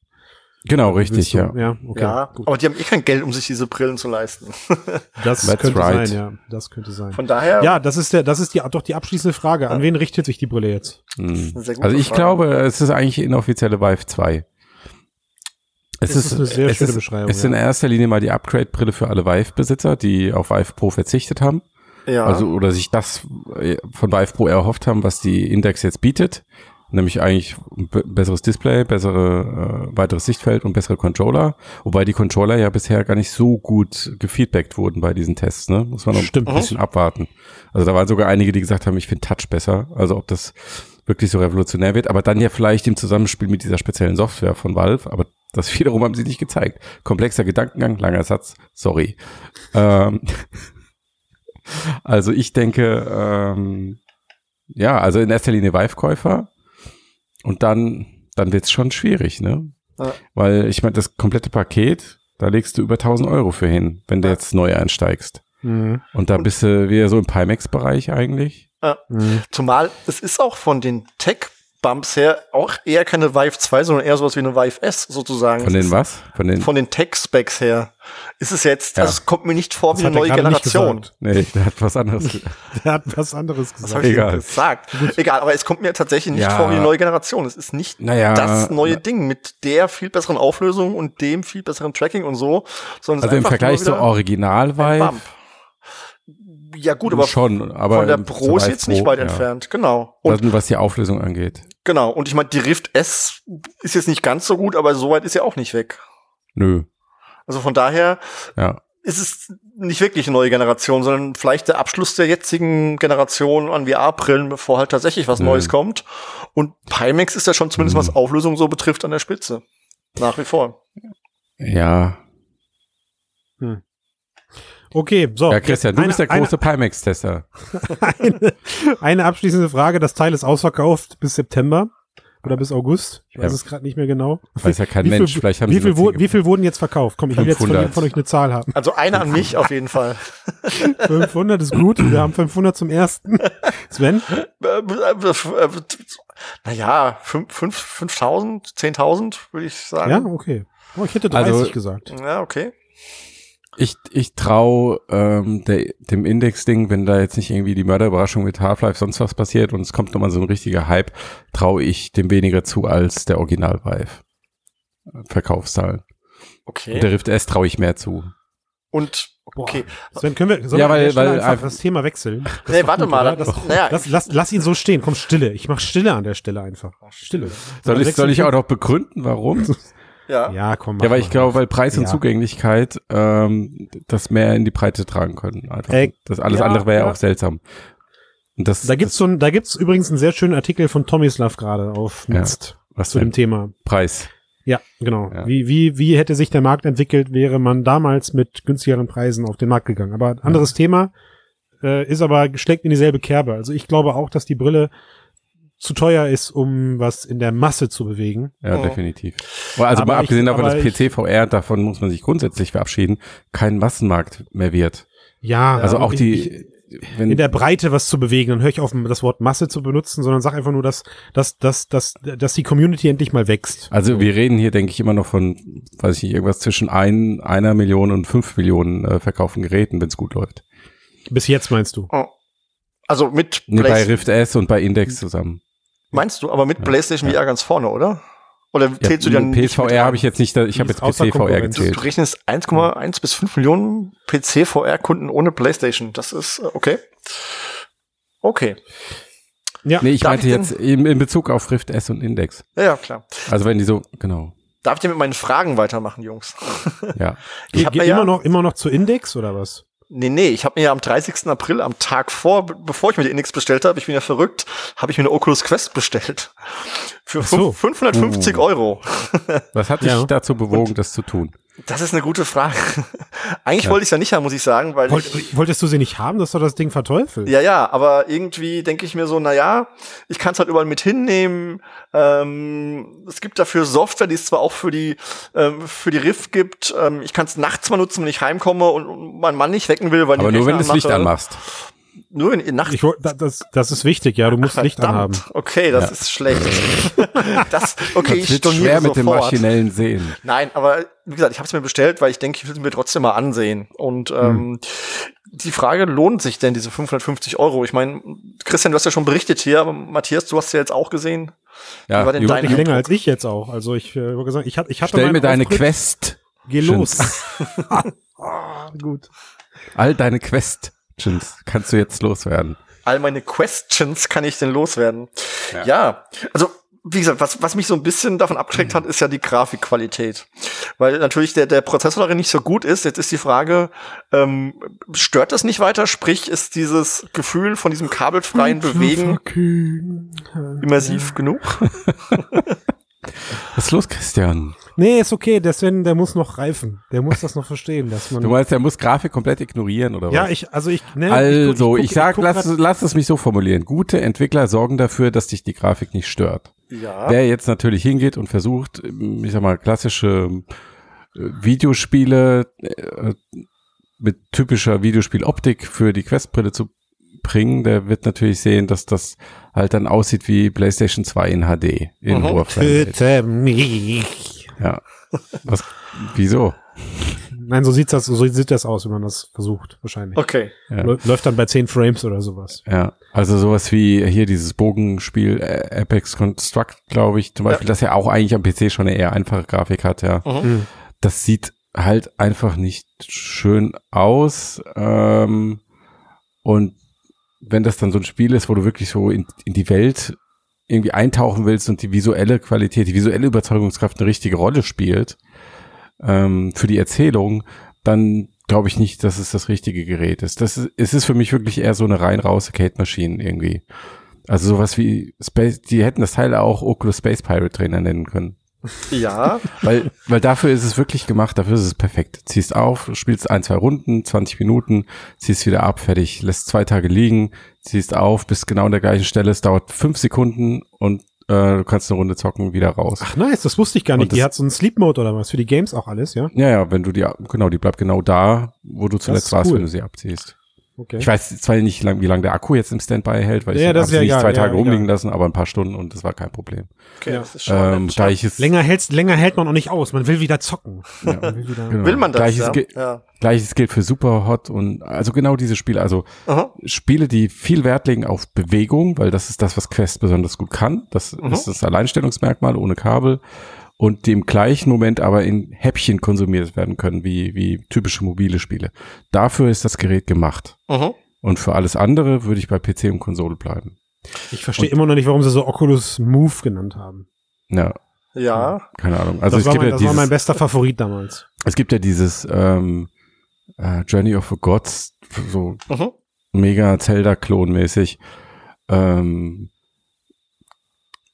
B: Genau, richtig,
A: du?
B: ja.
A: Ja, okay.
C: ja, aber die haben eh kein Geld, um sich diese Brillen zu leisten. *laughs*
A: Das
B: That's
A: könnte
B: right.
A: sein, ja. Das könnte sein.
C: Von daher,
A: Ja, das ist der, das ist die, doch die abschließende Frage. An wen richtet sich die Brille jetzt?
B: Hm.
C: eine sehr gute
B: Also ich
C: Frage.
B: glaube, es ist eigentlich inoffizielle Vive 2. Es
A: Das ist eine sehr
B: es
A: schöne
B: ist,
A: Beschreibung,
B: Es ist in
A: ja.
B: erster Linie mal die Upgrade-Brille für alle Vive-Besitzer, die auf Vive Pro verzichtet haben.
C: ja.
B: Also oder sich das äh, von Vive Pro erhofft haben, was die Index jetzt bietet. Nämlich eigentlich ein be- besseres Display, bessere äh, weiteres Sichtfeld und bessere Controller. Wobei die Controller ja bisher gar nicht so gut gefeedbackt wurden bei diesen Tests. Ne? Muss man noch
A: Stimmt.
B: ein bisschen abwarten. Also da waren sogar einige, die gesagt haben, ich finde Touch besser. Also ob das wirklich so revolutionär wird. Aber dann ja vielleicht im Zusammenspiel mit dieser speziellen Software von Valve. Aber das *laughs* wiederum haben sie nicht gezeigt. Komplexer Gedankengang, langer Satz. Sorry. Ähm, *laughs* also ich denke, ähm, ja, also in erster Linie Vive-Käufer und dann, dann wird's schon schwierig, ne?
C: Ja.
B: Weil ich meine, das komplette Paket, da legst du über 1000 Euro für hin, wenn du
C: Ja.
B: jetzt neu einsteigst.
A: Mhm.
B: Und da bist du wieder so im Pimax-Bereich eigentlich.
A: Mhm.
C: Zumal es ist auch von den Tech-Bumps her auch eher keine Vive 2, sondern eher sowas wie eine Vive S sozusagen.
B: Von den was? Von den,
C: Von den Tech-Specs her ist es jetzt,
B: Ja.
C: also es kommt mir nicht vor
A: Das
C: wie eine neue Generation.
A: gesagt.
B: nee, der hat was anderes. ge- *laughs*
A: Der hat was anderes
C: Was
A: gesagt.
C: habe ich
B: Egal.
C: gesagt? Egal, aber es kommt mir tatsächlich nicht
B: Ja.
C: vor wie eine neue Generation. Es ist nicht
B: Naja,
C: das neue
B: na-
C: Ding mit der viel besseren Auflösung und dem viel besseren Tracking und so, sondern es
B: Also
C: ist
B: im
C: einfach
B: Vergleich
C: nur
B: zur
C: wieder
B: Original
C: ein
B: Vive
C: Bump. Ja gut, aber
B: schon, aber
C: von der Pro ist jetzt nicht weit
B: ja.
C: entfernt. Genau. Und
B: Also, was die Auflösung angeht.
C: Genau, und ich meine, die Rift S ist jetzt nicht ganz so gut, aber so weit ist ja auch nicht weg.
B: Nö,
C: Also von daher
B: ja.
C: ist es nicht wirklich eine neue Generation, sondern vielleicht der Abschluss der jetzigen Generation an VR-Brillen, bevor halt tatsächlich was
B: Mhm.
C: Neues kommt. Und Pimax ist ja schon zumindest
B: Mhm.
C: was Auflösung so betrifft an der Spitze. Nach wie vor.
B: Ja,
A: Okay, so.
B: ja, Christian, du
A: eine,
B: bist der große Pimax-Tester. *laughs*
A: Eine, eine, abschließende Frage. Das Teil ist ausverkauft bis September oder bis August. Ich weiß
B: Ja.
A: es gerade nicht mehr genau.
B: Weiß ja kein
A: Wie viel-
B: Mensch. Vielleicht haben
A: Wie
B: sie
A: viel, wo, wie viel wurden jetzt verkauft? Komm, ich will jetzt von,
B: 500.
A: von euch eine Zahl haben.
C: Also eine an mich auf jeden Fall. *laughs*
A: 500 ist gut. Wir haben 500 zum ersten. *laughs* Sven?
C: Naja, 5000, 10.000 würde ich sagen.
A: Ja, okay. Oh, ich hätte 30
B: Also-
A: gesagt.
C: Ja, okay.
B: Ich, ich traue ähm, der, dem Index-Ding, wenn da jetzt nicht irgendwie die Mörderüberraschung mit Half-Life sonst was passiert und es kommt nochmal so ein richtiger Hype, traue ich dem weniger zu als der Original Vive. Verkaufszahlen.
C: Okay.
B: Und der Rift S traue ich mehr zu.
C: Und
A: Boah.
C: okay.
A: Sven, können wir, sollen
B: Ja,
A: wir
B: weil-
A: Stelle
B: weil
A: einfach
B: einfach-
A: das Thema wechseln? *laughs* Das
C: Nee, warte
A: gut,
C: mal. Das, naja,
A: lass, lass, lass ihn so stehen. Komm, Stille. Ich mach Stille an der Stelle einfach. Stille.
B: Soll ich, soll ich auch noch begründen, warum? *laughs*
C: ja.
A: Ja, komm.
B: Ja, weil ich glaube, weil Preis und
A: Ja.
B: Zugänglichkeit ähm, das mehr in die Breite tragen können. Einfach.
A: Äh,
B: das alles
A: ja,
B: andere wäre ja
A: ja.
B: auch seltsam. Und das,
A: Da gibt's so ein, da gibt's übrigens einen sehr schönen Artikel von Tomislav gerade auf
B: Ja.
A: Mist
B: was
A: zu
B: für
A: dem
B: ein
A: Thema.
B: Preis.
A: Ja, genau.
B: Ja.
A: Wie, wie, wie hätte sich der Markt entwickelt, wäre man damals mit günstigeren Preisen auf den Markt gegangen. Aber anderes Thema, äh, ist aber steckt in dieselbe Kerbe. Also ich glaube auch, dass die Brille zu teuer ist, um was in der Masse zu bewegen.
B: Ja,
C: Oh.
B: definitiv. Also
A: Aber
B: mal abgesehen
A: ich-
B: davon, dass PC-VR, davon muss man sich grundsätzlich verabschieden, kein Massenmarkt mehr wird.
A: Ja,
B: Also auch die,
A: ich,
B: wenn,
A: in der Breite was zu bewegen, dann höre ich auf, das Wort Masse zu benutzen, sondern sag einfach nur, dass, dass, dass, dass, dass die Community endlich mal wächst.
B: also wir reden hier, denke ich, immer noch von, weiß ich nicht, irgendwas zwischen ein, einer Million und fünf Millionen äh, verkauften Geräten, wenn es gut läuft.
A: Bis jetzt meinst du?
C: Oh. Also mit
B: Nee, bei Rift S und bei Index zusammen.
C: Meinst du, aber mit
B: Ja.
C: PlayStation
B: Ja.
C: VR ganz vorne, oder? Oder
B: Ja,
C: zählst du dann
B: PSVR habe ich jetzt nicht, ich habe jetzt PC-VR.
C: Du,
B: gezählt.
C: du rechnest 1,1 bis 5 Millionen PC-VR-Kunden ohne PlayStation. Das ist äh, okay. Okay.
A: Ja,
B: Nee, ich
C: Darf
B: meinte
C: ich
B: jetzt eben in Bezug auf Rift S und Index.
C: Ja, ja, klar.
B: Also wenn die so, genau,
C: Darf ich denn mit meinen Fragen weitermachen, Jungs?
B: ja. *laughs*
C: Ich
A: Ge-
C: hab
A: ge-
C: mir ja-
A: immer noch, immer noch zu Index oder was?
C: Nee, nee, ich habe mir ja am 30. April, am Tag vor, be- bevor ich mir die Index bestellt habe, ich bin ja verrückt, habe ich mir eine Oculus Quest bestellt. Für
A: so.
C: fünf- 550
B: Uh.
C: Euro. *laughs*
B: Was hat dich
A: Ja.
B: dazu bewogen, das zu tun?
C: Das ist eine gute Frage. *laughs* Eigentlich
B: Ja.
C: wollte ich es ja nicht haben, muss ich sagen, weil
A: Wollt,
C: ich,
A: wolltest du sie nicht haben? Das ist doch das Ding verteufelt.
C: ja, ja, aber irgendwie denke ich mir so, na ja, ich kann es halt überall mit hinnehmen. Ähm, es gibt dafür Software, die es zwar auch für die ähm, für die Rift gibt. Ähm, ich kann es nachts mal nutzen, wenn ich heimkomme und, und mein Mann nicht wecken will, weil
B: Aber nur wenn du das Licht anmachst.
C: Nur in, in Nacht.
A: Ich, das, das ist wichtig, ja. Du musst Licht anhaben.
C: Okay, das
B: Ja.
C: ist schlecht. *laughs* das, okay,
B: Das
C: ich
B: wird schwer mit dem maschinellen Sehen.
C: Nein, aber wie gesagt, ich habe es mir bestellt, weil ich denke, ich will es mir trotzdem mal ansehen. Und
B: Hm.
C: ähm, die Frage, lohnt sich denn diese 550 Euro? Ich meine, Christian, du hast ja schon berichtet hier, aber Matthias, du hast ja jetzt auch gesehen.
B: Ja,
C: war denn dein-
A: Nicht länger als ich jetzt auch. Also ich äh, sagen, ich, hatte- ich hatte
B: stell mir deine
A: Auftritt.
B: Quest,
A: Geh los. *laughs* ah, gut.
B: all deine Questions kannst du jetzt loswerden.
C: All meine Questions kann ich denn loswerden.
B: Ja.
C: Ja, also wie gesagt, was, was mich so ein bisschen davon abgeschreckt hat, ist ja die Grafikqualität. Weil natürlich der, der Prozessor darin nicht so gut ist. Jetzt ist die Frage, ähm, stört das nicht weiter? Sprich, ist dieses Gefühl von diesem kabelfreien Bewegen immersiv genug? *laughs*
B: Was ist los, Christian?
A: Nee, ist okay. Der Sven, der muss noch reifen. Der muss das noch verstehen, dass man.
B: Du meinst, er muss Grafik komplett ignorieren, oder
A: ja,
B: was?
A: ich, also ich. Ne,
B: also,
A: guck-
B: ich,
A: guck-
B: sag, lass, lass es mich so formulieren. Gute Entwickler sorgen dafür, dass dich die Grafik nicht stört.
C: Ja.
B: Wer jetzt natürlich hingeht und versucht, ich sag mal, klassische äh, Videospiele äh, mit typischer Videospieloptik für die Questbrille zu bringen, der wird natürlich sehen, dass das halt dann aussieht wie PlayStation 2 in HD in
C: Mhm.
A: Bitte mich.
B: Ja. Was, wieso?
A: Nein, so sieht's das, so sieht das aus, wenn man das versucht, wahrscheinlich.
C: Okay.
B: Ja.
A: Lä- Läuft dann bei 10 Frames oder sowas.
B: Ja, also sowas wie hier dieses Bogenspiel äh, Apex Construct, glaube ich, zum Beispiel, das ja auch eigentlich am PC schon eine eher einfache Grafik hat, ja.
C: Mhm.
A: Mhm.
B: Das sieht halt einfach nicht schön aus. Ähm, und wenn das dann so ein Spiel ist, wo du wirklich so in, in die Welt irgendwie eintauchen willst und die visuelle Qualität, die visuelle Überzeugungskraft eine richtige Rolle spielt ähm, für die Erzählung, dann glaube ich nicht, dass es das richtige Gerät ist. Das ist, es ist für mich wirklich eher so eine rein raus Arcade-Maschine irgendwie. Also sowas wie Space, die hätten das Teil auch Oculus Space Pirate Trainer nennen können.
C: Ja. *laughs*
B: Weil, weil dafür ist es wirklich gemacht, dafür ist es perfekt. Ziehst auf, spielst ein, zwei Runden, 20 Minuten, ziehst wieder ab, fertig, lässt zwei Tage liegen, ziehst auf, bist genau an der gleichen Stelle, es dauert fünf Sekunden und äh, du kannst eine Runde zocken, wieder raus.
A: Ach nice, das wusste ich gar nicht. Die hat so einen Sleep Mode oder was? Für die Games auch alles, ja?
B: Ja, ja, wenn du die, genau, die bleibt genau da, wo du zuletzt warst,
A: cool.
B: wenn du sie abziehst.
A: Okay.
B: Ich weiß zwar nicht, lang, wie lange der Akku jetzt im Standby hält, weil
A: Ja,
B: ich
A: das
B: habe
A: ist
B: sie
A: ja
B: nicht
A: egal,
B: zwei
A: ja,
B: Tage rumliegen
A: egal.
B: lassen, aber ein paar Stunden und das war kein Problem.
C: Okay,
A: Ja.
C: das ist schon
B: Ähm, da ich es,
A: länger, hältst, länger hält man auch nicht aus. Man will wieder zocken.
B: Ja.
A: Man will wieder,
B: Genau.
C: Will man das?
B: Gleiches,
C: ja? ja.
B: Gleiches gilt für Superhot und also genau diese Spiele, also
C: Aha.
B: Spiele, die viel Wert legen auf Bewegung, weil das ist das, was Quest besonders gut kann. Das
C: Mhm.
B: ist das Alleinstellungsmerkmal ohne Kabel und die im gleichen Moment aber in Häppchen konsumiert werden können, wie, wie typische mobile Spiele. Dafür ist das Gerät gemacht.
C: Mhm.
B: Und für alles andere würde ich bei PC und Konsole bleiben.
A: Ich verstehe immer noch nicht, warum sie so Oculus Move genannt haben.
B: Ja,
C: Ja.
B: keine Ahnung. Also
A: das
B: es
A: war,
B: gibt
A: mein,
B: ja
A: das war mein
B: dieses,
A: bester Favorit damals.
B: es gibt ja dieses ähm, äh, Journey of the Gods, so
C: Mhm.
B: mega Zelda-Klon-mäßig. Ähm,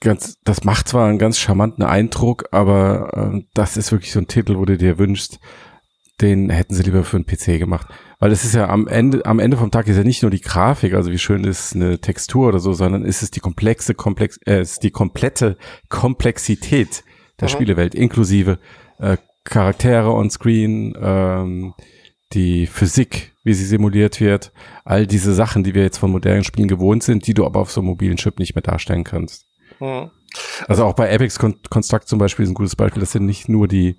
B: ganz, das macht zwar einen ganz charmanten Eindruck, aber äh, das ist wirklich so ein Titel, wo du dir wünschst, den hätten sie lieber für einen PC gemacht. Weil es ist ja am Ende, am Ende vom Tag ist ja nicht nur die Grafik, also wie schön ist eine Textur oder so, sondern ist es die komplexe, komplex, äh, ist die komplette Komplexität der mhm. Spielewelt, inklusive äh, Charaktere on Screen, ähm, die Physik, wie sie simuliert wird, all diese Sachen, die wir jetzt von modernen Spielen gewohnt sind, die du aber auf so einem mobilen Chip nicht mehr darstellen kannst. Mhm. Also auch bei Apex Construct zum Beispiel ist ein gutes Beispiel. Das sind nicht nur die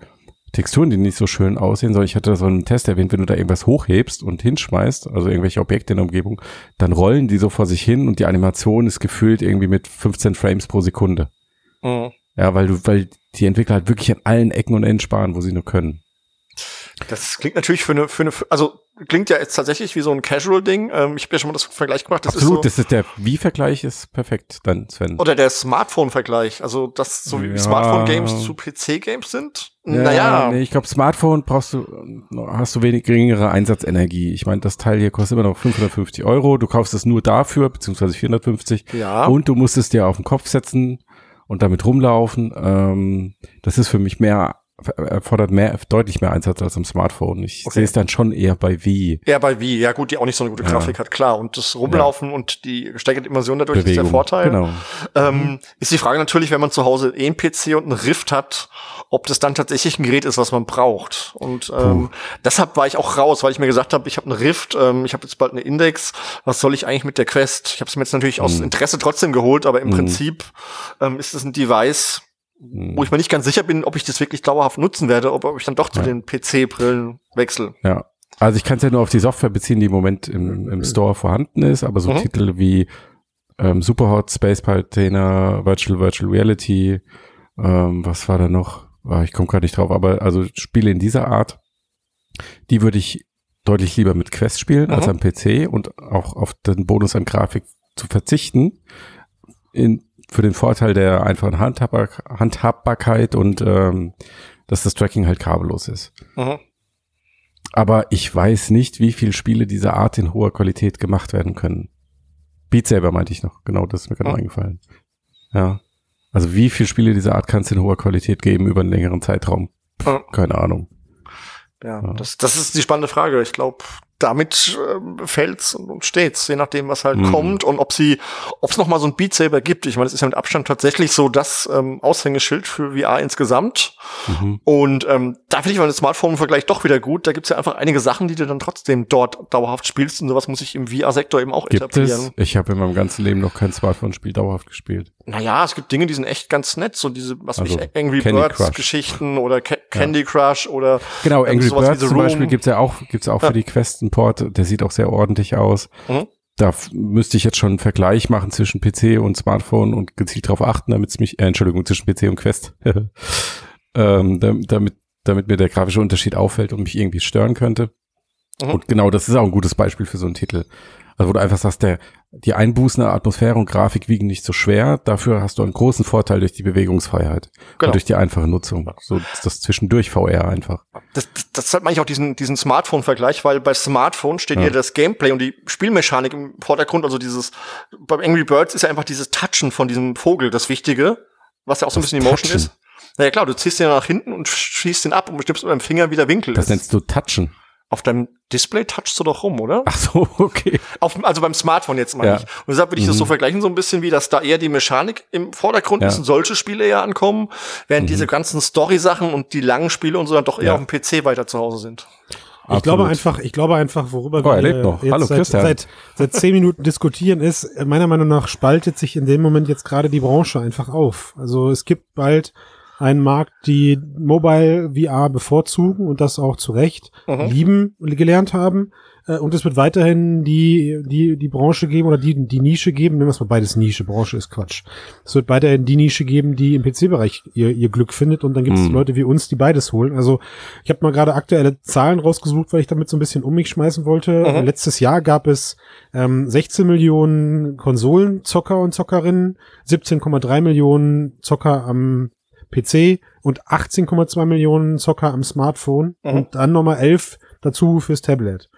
B: Texturen, die nicht so schön aussehen, sondern ich hatte so einen Test erwähnt, wenn du da irgendwas hochhebst und hinschmeißt, also irgendwelche Objekte in der Umgebung, dann rollen die so vor sich hin und die Animation ist gefühlt irgendwie mit 15 Frames pro Sekunde. Mhm. Ja, weil du, weil die Entwickler halt wirklich an allen Ecken und Enden sparen, wo sie nur können.
C: Das klingt natürlich für eine, für eine, also klingt ja jetzt tatsächlich wie so ein Casual-Ding. Ähm, ich habe ja schon mal das Vergleich gemacht.
B: Das Absolut, ist so, das ist der Wie-Vergleich ist perfekt dann, Sven.
C: Oder der Smartphone-Vergleich. Also, das so wie ja. Smartphone-Games zu PC-Games sind.
B: Ja, naja. Nee, ich glaube, Smartphone brauchst du, hast du wenig geringere Einsatzenergie. Ich meine, das Teil hier kostet immer noch 550 Euro. Du kaufst es nur dafür, beziehungsweise 450.
C: Ja.
B: Und du musst es dir auf den Kopf setzen und damit rumlaufen. Ähm, das ist für mich mehr erfordert mehr, deutlich mehr Einsatz als am Smartphone. Ich okay. sehe es dann schon eher bei Wii.
C: Eher bei Wii, ja gut, die auch nicht so eine gute Grafik ja. hat, klar. Und das Rumlaufen ja. und die gesteigerte Immersion dadurch Bewegung. ist der Vorteil. Genau. Ähm. Ist die Frage natürlich, wenn man zu Hause eh einen PC und einen Rift hat, ob das dann tatsächlich ein Gerät ist, was man braucht. Und ähm, deshalb war ich auch raus, weil ich mir gesagt habe, ich habe einen Rift, ähm, ich habe jetzt bald eine Index, was soll ich eigentlich mit der Quest? Ich habe es mir jetzt natürlich mhm. aus Interesse trotzdem geholt, aber im mhm. Prinzip ähm, ist es ein Device. Wo ich mir nicht ganz sicher bin, ob ich das wirklich dauerhaft nutzen werde, ob, ob ich dann doch zu ja. den PC-Brillen wechsle.
B: Ja. Also ich kann es ja nur auf die Software beziehen, die im Moment im, im Store vorhanden ist, aber so mhm. Titel wie ähm, Superhot, Space Patina, Virtual Virtual Reality, ähm, was war da noch? Ah, ich komme gerade nicht drauf, aber also Spiele in dieser Art, die würde ich deutlich lieber mit Quest spielen mhm. als am PC und auch auf den Bonus an Grafik zu verzichten. In, für den Vorteil der einfachen Handhabbar Handhabbarkeit und ähm, dass das Tracking halt kabellos ist. Mhm. Aber ich weiß nicht, wie viele Spiele dieser Art in hoher Qualität gemacht werden können. Beat Saber meinte ich noch, genau, das ist mir gerade mhm. eingefallen. Ja. Also wie viele Spiele dieser Art kann es in hoher Qualität geben über einen längeren Zeitraum? Mhm. Keine Ahnung.
C: Ja, ja, Das, das ist die spannende Frage. Ich glaube, damit äh, fällt's und steht's, je nachdem, was halt mhm. kommt und ob sie, ob es noch mal so ein Beat Saber gibt. Ich meine, das ist ja mit Abstand tatsächlich so das ähm, Aushängeschild für VR insgesamt. Mhm. Und ähm, da finde ich mal den Smartphone-Vergleich doch wieder gut. Da gibt's ja einfach einige Sachen, die du dann trotzdem dort dauerhaft spielst und sowas muss ich im VR-Sektor eben auch
B: gibt etablieren. Es? Ich habe in meinem ganzen Leben noch kein Smartphone-Spiel dauerhaft gespielt.
C: Naja, es gibt Dinge, die sind echt ganz nett, so diese, was also, ich, Angry Birds Geschichten oder Ca Candy ja. Crush oder
B: genau Angry Birds zum Beispiel gibt's ja auch gibt's auch ja. für die Questenport. Der sieht auch sehr ordentlich aus. Mhm. Da müsste ich jetzt schon einen Vergleich machen zwischen PC und Smartphone und gezielt darauf achten, damit es mich, äh, Entschuldigung, zwischen PC und Quest, *laughs* ähm, damit damit mir der grafische Unterschied auffällt und mich irgendwie stören könnte. Mhm. Und genau, das ist auch ein gutes Beispiel für so einen Titel. Also wo du einfach sagst, der, die Einbußen der Atmosphäre und Grafik wiegen nicht so schwer. Dafür hast du einen großen Vorteil durch die Bewegungsfreiheit genau. und durch die einfache Nutzung. So das zwischendurch VR einfach.
C: Das, das, das hat manchmal auch diesen, diesen Smartphone-Vergleich, weil bei Smartphone steht ja. hier das Gameplay und die Spielmechanik im Vordergrund. Also dieses, beim Angry Birds ist ja einfach dieses Touchen von diesem Vogel das Wichtige, was ja auch so ein bisschen Emotion Touchen. ist. Naja klar, du ziehst den nach hinten und schießt den ab und bestimmst mit deinem Finger, wie der Winkel
B: das ist. Das nennst du Touchen.
C: Auf deinem Display touchst du doch rum, oder?
B: Ach so, *laughs* okay.
C: Auf, also beim Smartphone jetzt mal ja. ich. Und deshalb würde ich mhm. das so mhm. vergleichen, so ein bisschen wie, dass da eher die Mechanik im Vordergrund ja. ist und solche Spiele eher ankommen, während mhm. diese ganzen Story-Sachen und die langen Spiele und so dann doch eher ja. auf dem PC weiter zu Hause sind.
A: Ich Absolut. glaube einfach, ich glaube einfach, worüber
B: oh, wir noch.
A: jetzt
B: Hallo,
A: seit, seit, seit zehn Minuten diskutieren, ist, meiner Meinung nach spaltet sich in dem Moment jetzt gerade die Branche einfach auf. Also es gibt bald einen Markt, die Mobile VR bevorzugen und das auch zu Recht mhm. lieben gelernt haben. Äh, und es wird weiterhin die, die, die Branche geben oder die, die Nische geben, nehmen wir es mal beides Nische, Branche ist Quatsch. Es wird weiterhin die Nische geben, die im PC-Bereich ihr, ihr Glück findet und dann gibt es mhm. Leute wie uns, die beides holen. Also ich habe mal gerade aktuelle Zahlen rausgesucht, weil ich damit so ein bisschen um mich schmeißen wollte. Mhm. Letztes Jahr gab es ähm, 16 Millionen Konsolenzocker und Zockerinnen, 17,3 Millionen Zocker am PC und 18,2 Millionen Zocker am Smartphone mhm. und dann nochmal 11 dazu fürs Tablet.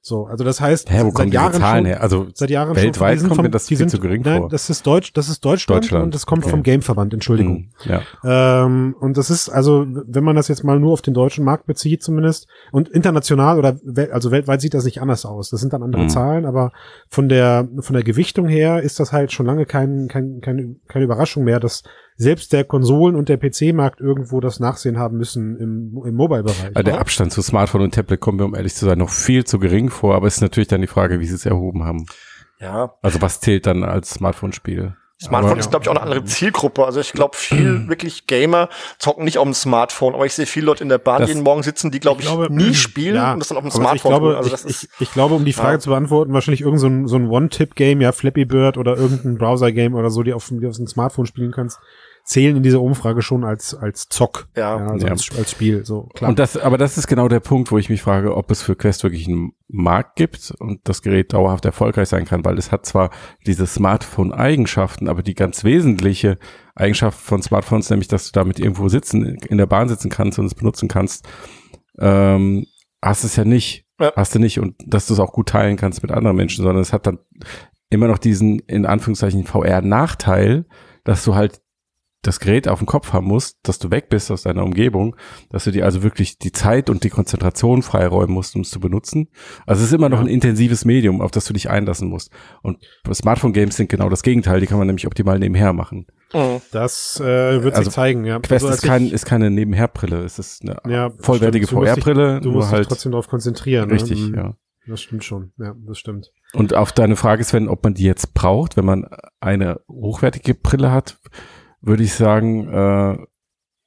A: So, also das heißt,
B: Hä, wo
A: seit Jahren
B: Zahlen
A: schon,
B: her? Also
A: seit Jahren
B: weltweit
A: schon,
B: kommt
A: vom-
B: mir das
A: die
B: viel
A: sind,
B: zu gering
A: nein,
B: vor.
A: Das ist Deutsch, das ist Deutschland,
B: Deutschland,
A: und das kommt
B: okay.
A: vom Gameverband, Entschuldigung.
B: Hm, ja.
A: Ähm, und das ist also, wenn man das jetzt mal nur auf den deutschen Markt bezieht zumindest und international oder wel- also weltweit sieht das nicht anders aus. Das sind dann andere
B: Mhm.
A: Zahlen, aber von der von der Gewichtung her ist das halt schon lange kein, kein, kein, keine Überraschung mehr, dass selbst der Konsolen- und der PC-Markt irgendwo das Nachsehen haben müssen im, im Mobile-Bereich.
B: Also der Abstand zu Smartphone und Tablet kommt mir, um ehrlich zu sein, noch viel zu gering vor, aber es ist natürlich dann die Frage, wie sie es erhoben haben.
C: Ja.
B: Also was zählt dann als Smartphone-Spiel?
C: Smartphone
B: Aber-
C: ist, glaube ich, auch eine andere Zielgruppe. Also ich glaube, viel *clears throat* wirklich Gamer zocken nicht auf dem Smartphone, aber ich sehe viele Leute in der Bahn
B: Das-
C: jeden Morgen sitzen, die, glaube ich,
A: glaube,
C: nie spielen
A: ja,
C: und das dann auf dem Smartphone
A: ich glaube,
C: tun. Also das
A: ich,
C: ist,
A: ich, ich glaube, um die Frage
C: Ja.
A: zu beantworten, wahrscheinlich irgend so ein, so ein One-Tip-Game, ja, Flappy Bird oder irgendein Browser-Game oder so, die auf, die auf dem Smartphone spielen kannst, zählen in dieser Umfrage schon als, als Zock.
C: Ja.
A: also
B: Ja.
A: Als, als Spiel, so, klar.
B: Und das, aber das ist genau der Punkt, wo ich mich frage, ob es für Quest wirklich einen Markt gibt und das Gerät dauerhaft erfolgreich sein kann, weil es hat zwar diese Smartphone-Eigenschaften, aber die ganz wesentliche Eigenschaft von Smartphones, nämlich, dass du damit irgendwo sitzen, in der Bahn sitzen kannst und es benutzen kannst, ähm, hast es ja nicht.
C: Ja.
B: Hast du nicht und dass du es auch gut teilen kannst mit anderen Menschen, sondern es hat dann immer noch diesen, in Anführungszeichen, VR-Nachteil, dass du halt das Gerät auf dem Kopf haben musst, dass du weg bist aus deiner Umgebung, dass du dir also wirklich die Zeit und die Konzentration freiräumen musst, um es zu benutzen. Also es ist immer noch ein intensives Medium, auf das du dich einlassen musst. Und Smartphone-Games sind genau das Gegenteil, die kann man nämlich optimal nebenher machen.
C: Mhm.
A: das äh, wird
B: Also
A: sich zeigen, ja.
B: Quest
A: Also,
B: ist, kein, ist keine Nebenherbrille, es ist eine
A: ja,
B: vollwertige
A: stimmt. Du musst dich-
B: VR-Brille,
A: Du musst dich
B: halt
A: trotzdem darauf konzentrieren.
B: richtig,
A: ne?
B: Ja.
A: Das stimmt schon, ja, das stimmt.
B: Und auf deine Frage, Sven, ob man die jetzt braucht, wenn man eine hochwertige Brille hat, würde ich sagen, äh,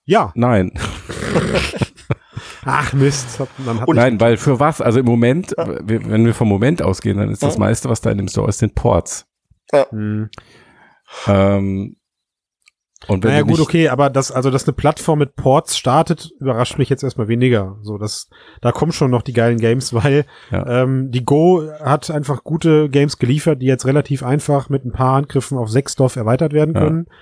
A: Ja,
B: nein. *laughs*
A: ach Mist, man hat
B: Nein, weil für was? Also im Moment, wir- wenn wir vom Moment ausgehen, dann ist das
C: Ja.
B: meiste, was da in dem Store ist, sind Ports.
A: Hm.
B: Ähm, und wenn
A: Naja, gut, okay, aber das, also, dass eine Plattform mit Ports startet, überrascht mich jetzt erstmal weniger. So, das, da kommen schon noch die geilen Games, *laughs* weil,
B: Ja.
A: ähm, die Go hat einfach gute Games geliefert, die jetzt relativ einfach mit ein paar Handgriffen auf sechs Dorf erweitert werden
B: Ja.
A: können. Ja,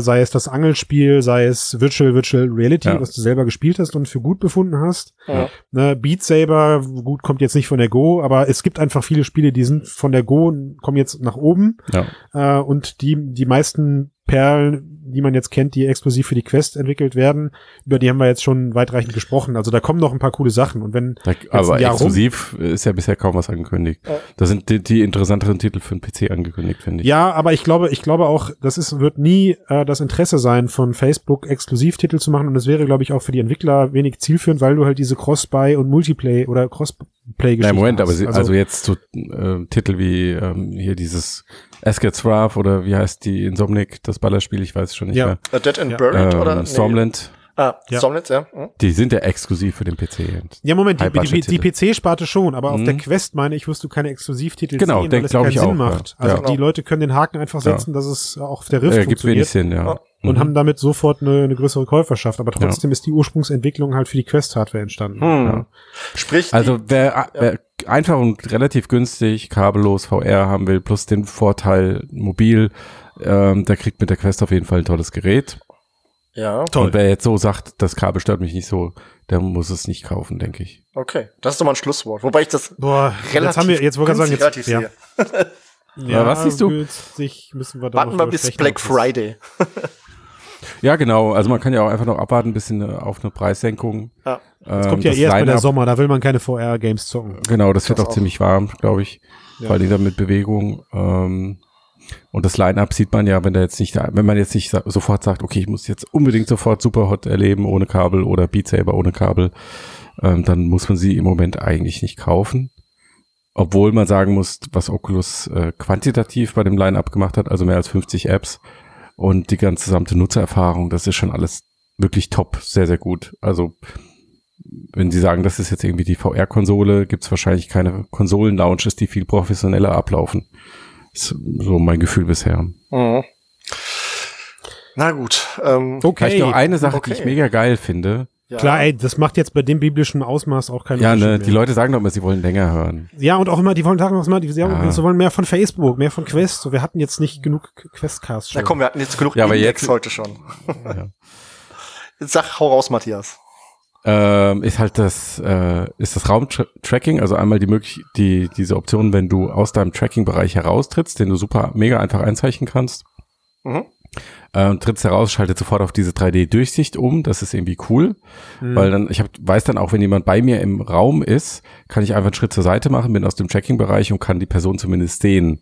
A: sei es das Angelspiel, sei es Virtual Virtual Reality,
B: Ja.
A: was du selber gespielt hast und für gut befunden hast.
C: Ja.
A: Ne, Beat Saber, gut, kommt jetzt nicht von der Go, aber es gibt einfach viele Spiele, die sind von der Go, und kommen jetzt nach oben.
B: ja,
A: Äh, und die, die meisten Perlen, die man jetzt kennt, die exklusiv für die Quest entwickelt werden, über die haben wir jetzt schon weitreichend gesprochen. Also da kommen noch ein paar coole Sachen. Und wenn,
B: da, aber
A: Jahr rum-
B: exklusiv ist ja bisher kaum was angekündigt.
C: Ja.
B: Da sind die, die interessanteren Titel für den PC angekündigt, finde ich.
A: ja, aber ich glaube, ich glaube auch, das ist, wird nie äh, das Interesse sein, von Facebook Exklusivtitel zu machen. Und es wäre, glaube ich, auch für die Entwickler wenig zielführend, weil du halt diese Cross-Buy und Multiplay oder Crossplay-Geschichten
B: Nein, Moment,
A: hast.
B: aber, sie, also, jetzt so äh, Titel wie ähm, hier dieses Asgard's Wrath oder wie heißt die Insomnic, das Ballerspiel, ich weiß es schon nicht
A: Ja.
B: mehr.
C: A Dead and
A: Ja.
C: Buried
B: Ähm,
C: oder? Nee.
B: Stormland,
C: Ah,
A: Ja.
C: Stormland, ja. Mhm.
B: die sind ja exklusiv für den PC.
A: Ja, Moment, die, die, die. PC-Sparte schon, aber auf
B: Mhm.
A: der Quest meine ich, wirst du keine Exklusivtitel
B: Genau,
A: sehen, weil es keinen
B: ich
A: Sinn
B: auch,
A: macht.
B: ja.
A: Also
C: Ja.
A: die Leute können den Haken einfach
B: Ja.
A: setzen, dass es auch auf der Rift
B: Äh, gibt wenig
A: funktioniert
B: Sinn, ja.
A: Und
B: Mhm.
A: haben damit sofort eine, eine größere Käuferschaft. Aber trotzdem ist die Ursprungsentwicklung halt für die Quest-Hardware entstanden.
C: Hm.
B: Ja.
C: Sprich,
B: Also wer, wer einfach und relativ günstig kabellos VR haben will, plus den Vorteil mobil, ähm, der kriegt mit der Quest auf jeden Fall ein tolles Gerät.
C: ja,
A: Toll.
B: Und wer jetzt so sagt, das Kabel stört mich nicht so, der muss es nicht kaufen, denke ich.
C: okay. Das ist doch mal ein Schlusswort. Wobei ich das
A: Boah,
C: relativ
A: jetzt haben wir, jetzt wollte ich sagen, jetzt,
C: relativ
A: ja, ja,
B: was siehst du?
A: günstig müssen wir
C: Warten wir bis Black Friday. *laughs*
B: Ja, genau. Also man kann ja auch einfach noch abwarten, ein bisschen äh, auf eine Preissenkung.
C: Ja.
B: Ähm,
A: Es kommt ja
B: das
A: erst mal der Sommer, da will man keine VR-Games zocken.
B: Genau, das wird
C: Das
B: auch,
C: auch.
B: ziemlich warm, glaube ich.
A: Ja.
B: Vor Dingen dann mit Bewegung. Ähm, und das Line-Up sieht man ja, wenn da jetzt nicht, wenn man jetzt nicht sofort sagt, okay, ich muss jetzt unbedingt sofort Superhot erleben ohne Kabel oder Beat Saber ohne Kabel, ähm, dann muss man sie im Moment eigentlich nicht kaufen. Obwohl man sagen muss, was Oculus äh, quantitativ bei dem Line-Up gemacht hat, also mehr als 50 Apps und die ganze gesamte Nutzererfahrung, das ist schon alles wirklich top, sehr, sehr gut. Also wenn Sie sagen, das ist jetzt irgendwie die VR-Konsole, gibt es wahrscheinlich keine Konsolen-Launches, die viel professioneller ablaufen. Ist so mein Gefühl bisher.
C: Mhm. Na gut. Ähm,
A: Okay.
B: Vielleicht noch eine Sache, die ich
C: Okay.
B: mega geil finde.
C: ja.
A: Klar, ey, das macht jetzt bei dem biblischen Ausmaß auch keinen
B: Ja,
A: Unterschied
B: ne,
A: mehr.
B: die Leute sagen doch immer, sie wollen länger hören.
A: Ja, und auch immer, die wollen sagen auch immer, die sie
B: Ja.
A: sie wollen mehr von Facebook, mehr von Quest. So, wir hatten jetzt nicht genug Questcasts
C: Na
A: schon.
C: komm, wir hatten jetzt genug
B: Ja, aber jetzt-
C: heute schon.
B: Ja.
C: Jetzt sag, hau raus, Matthias.
B: Ähm, ist halt das, äh, ist das Raumtracking, also einmal die möglich, die, diese Option, wenn du aus deinem Tracking-Bereich heraustrittst, den du super mega einfach einzeichnen kannst.
C: Mhm.
B: Äh, und trittst heraus, schaltet sofort auf diese 3D-Durchsicht um. Das ist irgendwie cool,
A: Mhm.
B: weil dann, ich hab, weiß dann auch, wenn jemand bei mir im Raum ist, kann ich einfach einen Schritt zur Seite machen, bin aus dem Tracking-Bereich und kann die Person zumindest sehen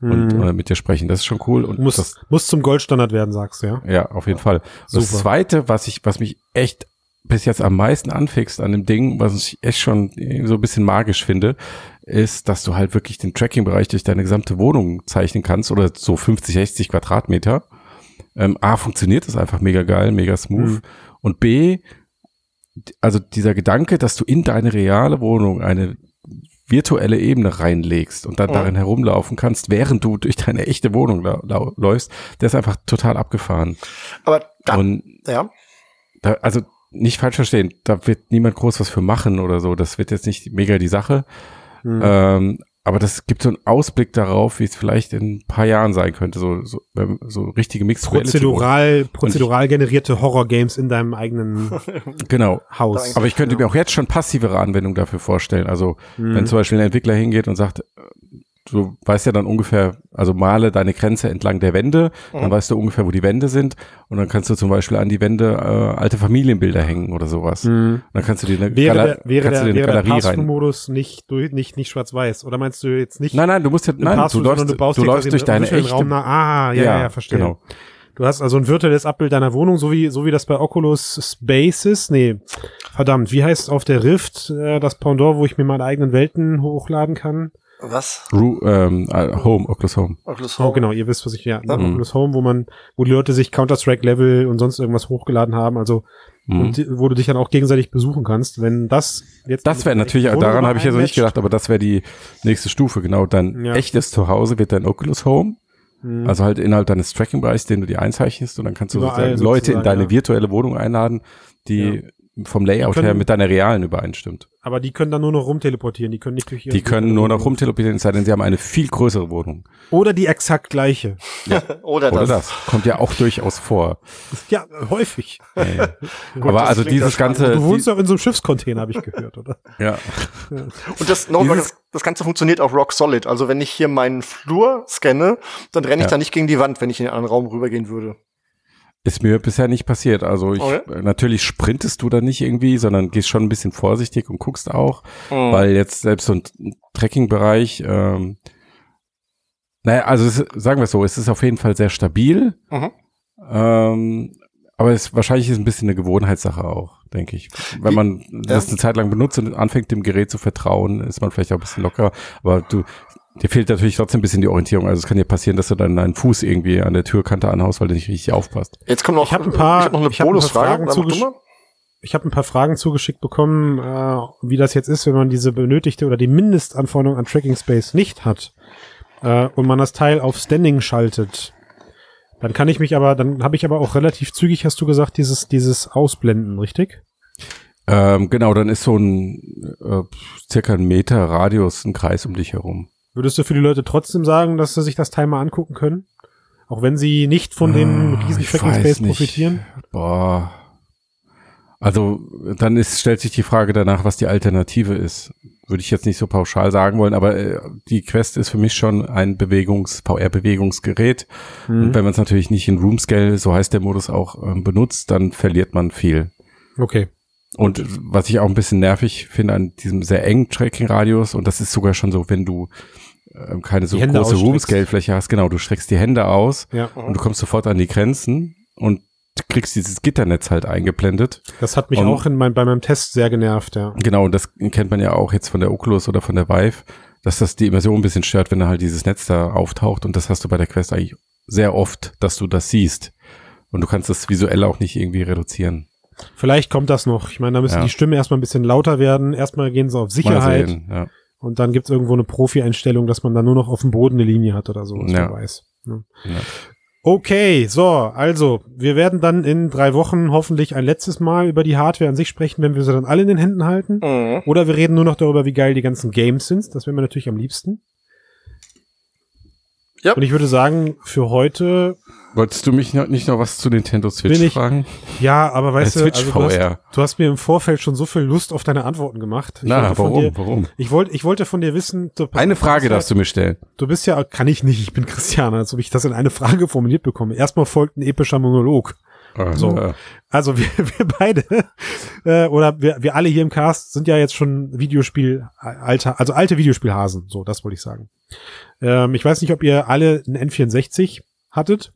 B: und
A: Mhm.
B: äh, mit dir sprechen. Das ist schon cool. Und
A: muss,
B: das,
A: muss zum Goldstandard werden, sagst du, ja?
B: ja, auf jeden Fall. Das
A: Super.
B: zweite, was ich, was mich echt bis jetzt am meisten anfixt an dem Ding, was ich echt schon so ein bisschen magisch finde, ist, dass du halt wirklich den Tracking-Bereich durch deine gesamte Wohnung zeichnen kannst oder so 50, 60 Quadratmeter. Ähm, A, funktioniert das einfach mega geil, mega smooth.
A: Mhm.
B: Und B, also dieser Gedanke, dass du in deine reale Wohnung eine virtuelle Ebene reinlegst und dann
C: Mhm.
B: darin herumlaufen kannst, während du durch deine echte Wohnung läufst, der ist einfach total abgefahren.
C: Aber da,
B: Und
C: ja.
B: da, also nicht falsch verstehen, da wird niemand groß was für machen oder so. Das wird jetzt nicht mega die Sache.
A: Mhm.
B: Ähm, aber das gibt so einen Ausblick darauf, wie es vielleicht in ein paar Jahren sein könnte. So, so, so richtige Mixed
A: prozedural, prozedural generierte Horror-Games in deinem eigenen *laughs*
B: Genau.
A: Haus.
B: Aber ich könnte mir auch jetzt schon passivere Anwendungen dafür vorstellen. Also
A: Mhm.
B: wenn zum Beispiel ein Entwickler hingeht und sagt, du weißt ja dann ungefähr, also male deine Grenze entlang der Wände, dann
C: Mhm.
B: weißt du ungefähr, wo die Wände sind und dann kannst du zum Beispiel an die Wände äh, alte Familienbilder hängen oder sowas.
A: Mhm.
B: Dann kannst du dir eine,
A: Wäre
B: Gala-
A: der, wäre
B: kannst
A: der,
B: du
A: wäre
B: eine
A: der
B: Galerie rein.
A: Pass-Through-Modus nicht, durch- nicht, nicht schwarz-weiß? Oder meinst du jetzt nicht
B: Nein, nein, du musst ja, nein, du läufst, du,
A: du
B: läufst durch deine echte,
A: Raum nach. Ah, ja, ja, ja, verstehe.
B: Genau.
A: Du hast also ein virtuelles Abbild deiner Wohnung, so wie, so wie das bei Oculus Spaces, nee, verdammt, wie heißt auf der Rift äh, das Pendant, wo ich mir meine eigenen Welten hochladen kann?
C: Was?
B: Ru ähm, äh, Home, Oculus Home.
C: Oculus
A: Oh,
C: Home.
A: genau, ihr wisst, was ich, ja,
C: Ja.
A: Oculus Home, wo man, wo die Leute sich Counter-Strike-Level und sonst irgendwas hochgeladen haben, also,
B: Mhm.
A: und wo du dich dann auch gegenseitig besuchen kannst, wenn das jetzt.
B: Das wäre natürlich, daran habe ich ja so nicht gedacht, aber das wäre die nächste Stufe, genau. Dein
A: Ja.
B: echtes Zuhause wird dein Oculus Home.
A: Mhm.
B: Also halt innerhalb deines Tracking-Bereichs, den du dir einzeichnest und dann kannst du
A: Überall
B: sozusagen Leute in deine
A: ja.
B: virtuelle Wohnung einladen, die vom Layout
A: können-
B: her mit deiner realen übereinstimmt.
A: Aber die können dann nur noch rumteleportieren, die können nicht durch ihre
B: Die können nur noch rumteleportieren, es sei denn, sie haben eine viel größere Wohnung.
A: Oder die exakt gleiche. *laughs*
C: Oder,
B: Oder
C: das.
B: das. Kommt ja auch durchaus vor.
A: Ja, häufig. *laughs*
C: Gut,
B: aber also
C: ja
B: dieses ganze,
A: Du wohnst ja in so einem Schiffscontainer, habe ich gehört, oder? *laughs*
B: ja,
C: Und das, noch,
B: Dieses-
C: das, das Ganze funktioniert auch rock solid. Also wenn ich hier meinen Flur scanne, dann renne ich
B: Ja.
C: da nicht gegen die Wand, wenn ich in einen anderen Raum rübergehen würde.
B: Ist mir bisher nicht passiert. Also ich,
C: Okay.
B: natürlich sprintest du da nicht irgendwie, sondern gehst schon ein bisschen vorsichtig und guckst auch.
C: Mhm.
B: weil jetzt selbst so ein Trekking-Bereich, ähm, naja, also es, sagen wir es so, es ist auf jeden Fall sehr stabil,
C: Mhm.
B: ähm, aber es wahrscheinlich ist ein bisschen eine Gewohnheitssache auch, denke ich. Wenn man das eine Zeit lang benutzt und anfängt, dem Gerät zu vertrauen, ist man vielleicht auch ein bisschen lockerer, aber du, dir fehlt natürlich trotzdem ein bisschen die Orientierung. Also es kann dir passieren, dass du dann deinen Fuß irgendwie an der Türkante anhaust, weil du nicht richtig aufpasst.
C: Jetzt kommt noch,
A: Ich hab ein paar-
C: ich hab noch eine
A: ich hab ein paar
C: Bonusfrage.
A: Ich habe ein paar Fragen zugeschickt bekommen, äh, wie das jetzt ist, wenn man diese benötigte oder die Mindestanforderung an Tracking Space nicht hat äh, und man das Teil auf Standing schaltet. Dann kann ich mich aber, dann habe ich aber auch relativ zügig, hast du gesagt, dieses, dieses Ausblenden, richtig?
B: Ähm, genau, dann ist so ein äh, circa ein Meter Radius, ein Kreis um dich herum.
A: Würdest du für die Leute trotzdem sagen, dass sie sich das Teil mal angucken können? Auch wenn sie nicht von dem
B: Ah,
A: riesen Tracking Space profitieren?
B: Boah. Also, dann ist, stellt sich die Frage danach, was die Alternative ist. Würde ich jetzt nicht so pauschal sagen wollen, aber äh, die Quest ist für mich schon ein Bewegungs-, VR-Bewegungsgerät.
A: Mhm.
B: Und wenn man es natürlich nicht in Room Scale, so heißt der Modus auch, ähm, benutzt, dann verliert man viel.
A: Okay.
B: Und was ich auch ein bisschen nervig finde an diesem sehr engen Tracking-Radius, und das ist sogar schon so, wenn du ähm, keine so große. Room-Scale-Fläche hast, genau, du streckst die Hände aus
A: Ja.
B: Und du kommst sofort an die Grenzen und kriegst dieses Gitternetz halt eingeblendet.
A: Das hat mich
B: Und-
A: auch in mein, bei meinem Test sehr genervt, ja.
B: Genau, und das kennt man ja auch jetzt von der Oculus oder von der Vive, dass das die Immersion ein bisschen stört, wenn da halt dieses Netz da auftaucht. Und das hast du bei der Quest eigentlich sehr oft, dass du das siehst. Und du kannst das visuell auch nicht irgendwie reduzieren.
A: Vielleicht kommt das noch. Ich meine, da müssen
B: Ja.
A: die Stimmen erstmal ein bisschen lauter werden. Erstmal gehen sie auf Sicherheit.
B: sehen, ja.
A: Und dann gibt's irgendwo eine Profi-Einstellung, dass man dann nur noch auf dem Boden eine Linie hat oder so, was
B: Ja.
A: wer weiß. Ne?
B: Ja.
A: Okay, so, also, wir werden dann in drei Wochen hoffentlich ein letztes Mal über die Hardware an sich sprechen, wenn wir sie dann alle in den Händen halten.
C: Mhm.
A: Oder wir reden nur noch darüber, wie geil die ganzen Games sind. Das wäre mir natürlich am liebsten.
C: Ja.
A: Und ich würde sagen, für heute,
B: Wolltest du mich noch, nicht noch was zu Nintendo Switch
A: ich-
B: fragen?
A: ja, aber weißt
B: Äh,
A: du, also du, hast, du hast mir im Vorfeld schon so viel Lust auf deine Antworten gemacht. Ich
B: Na, warum?
A: Dir,
B: Warum?
A: ich wollte, ich wollte von dir wissen, du,
B: Eine Frage darfst du mir stellen.
A: Du bist ja, kann ich nicht, ich bin Christian, als ob ich das in eine Frage formuliert bekomme. Erstmal folgt ein epischer Monolog. So.
B: Äh,
A: Also wir, *laughs* wir beide, äh, oder wir, wir alle hier im Cast sind ja jetzt schon Videospiel, alter, also alte Videospielhasen, so, das wollte ich sagen. Ähm, ich weiß nicht, ob ihr alle ein N64 hattet,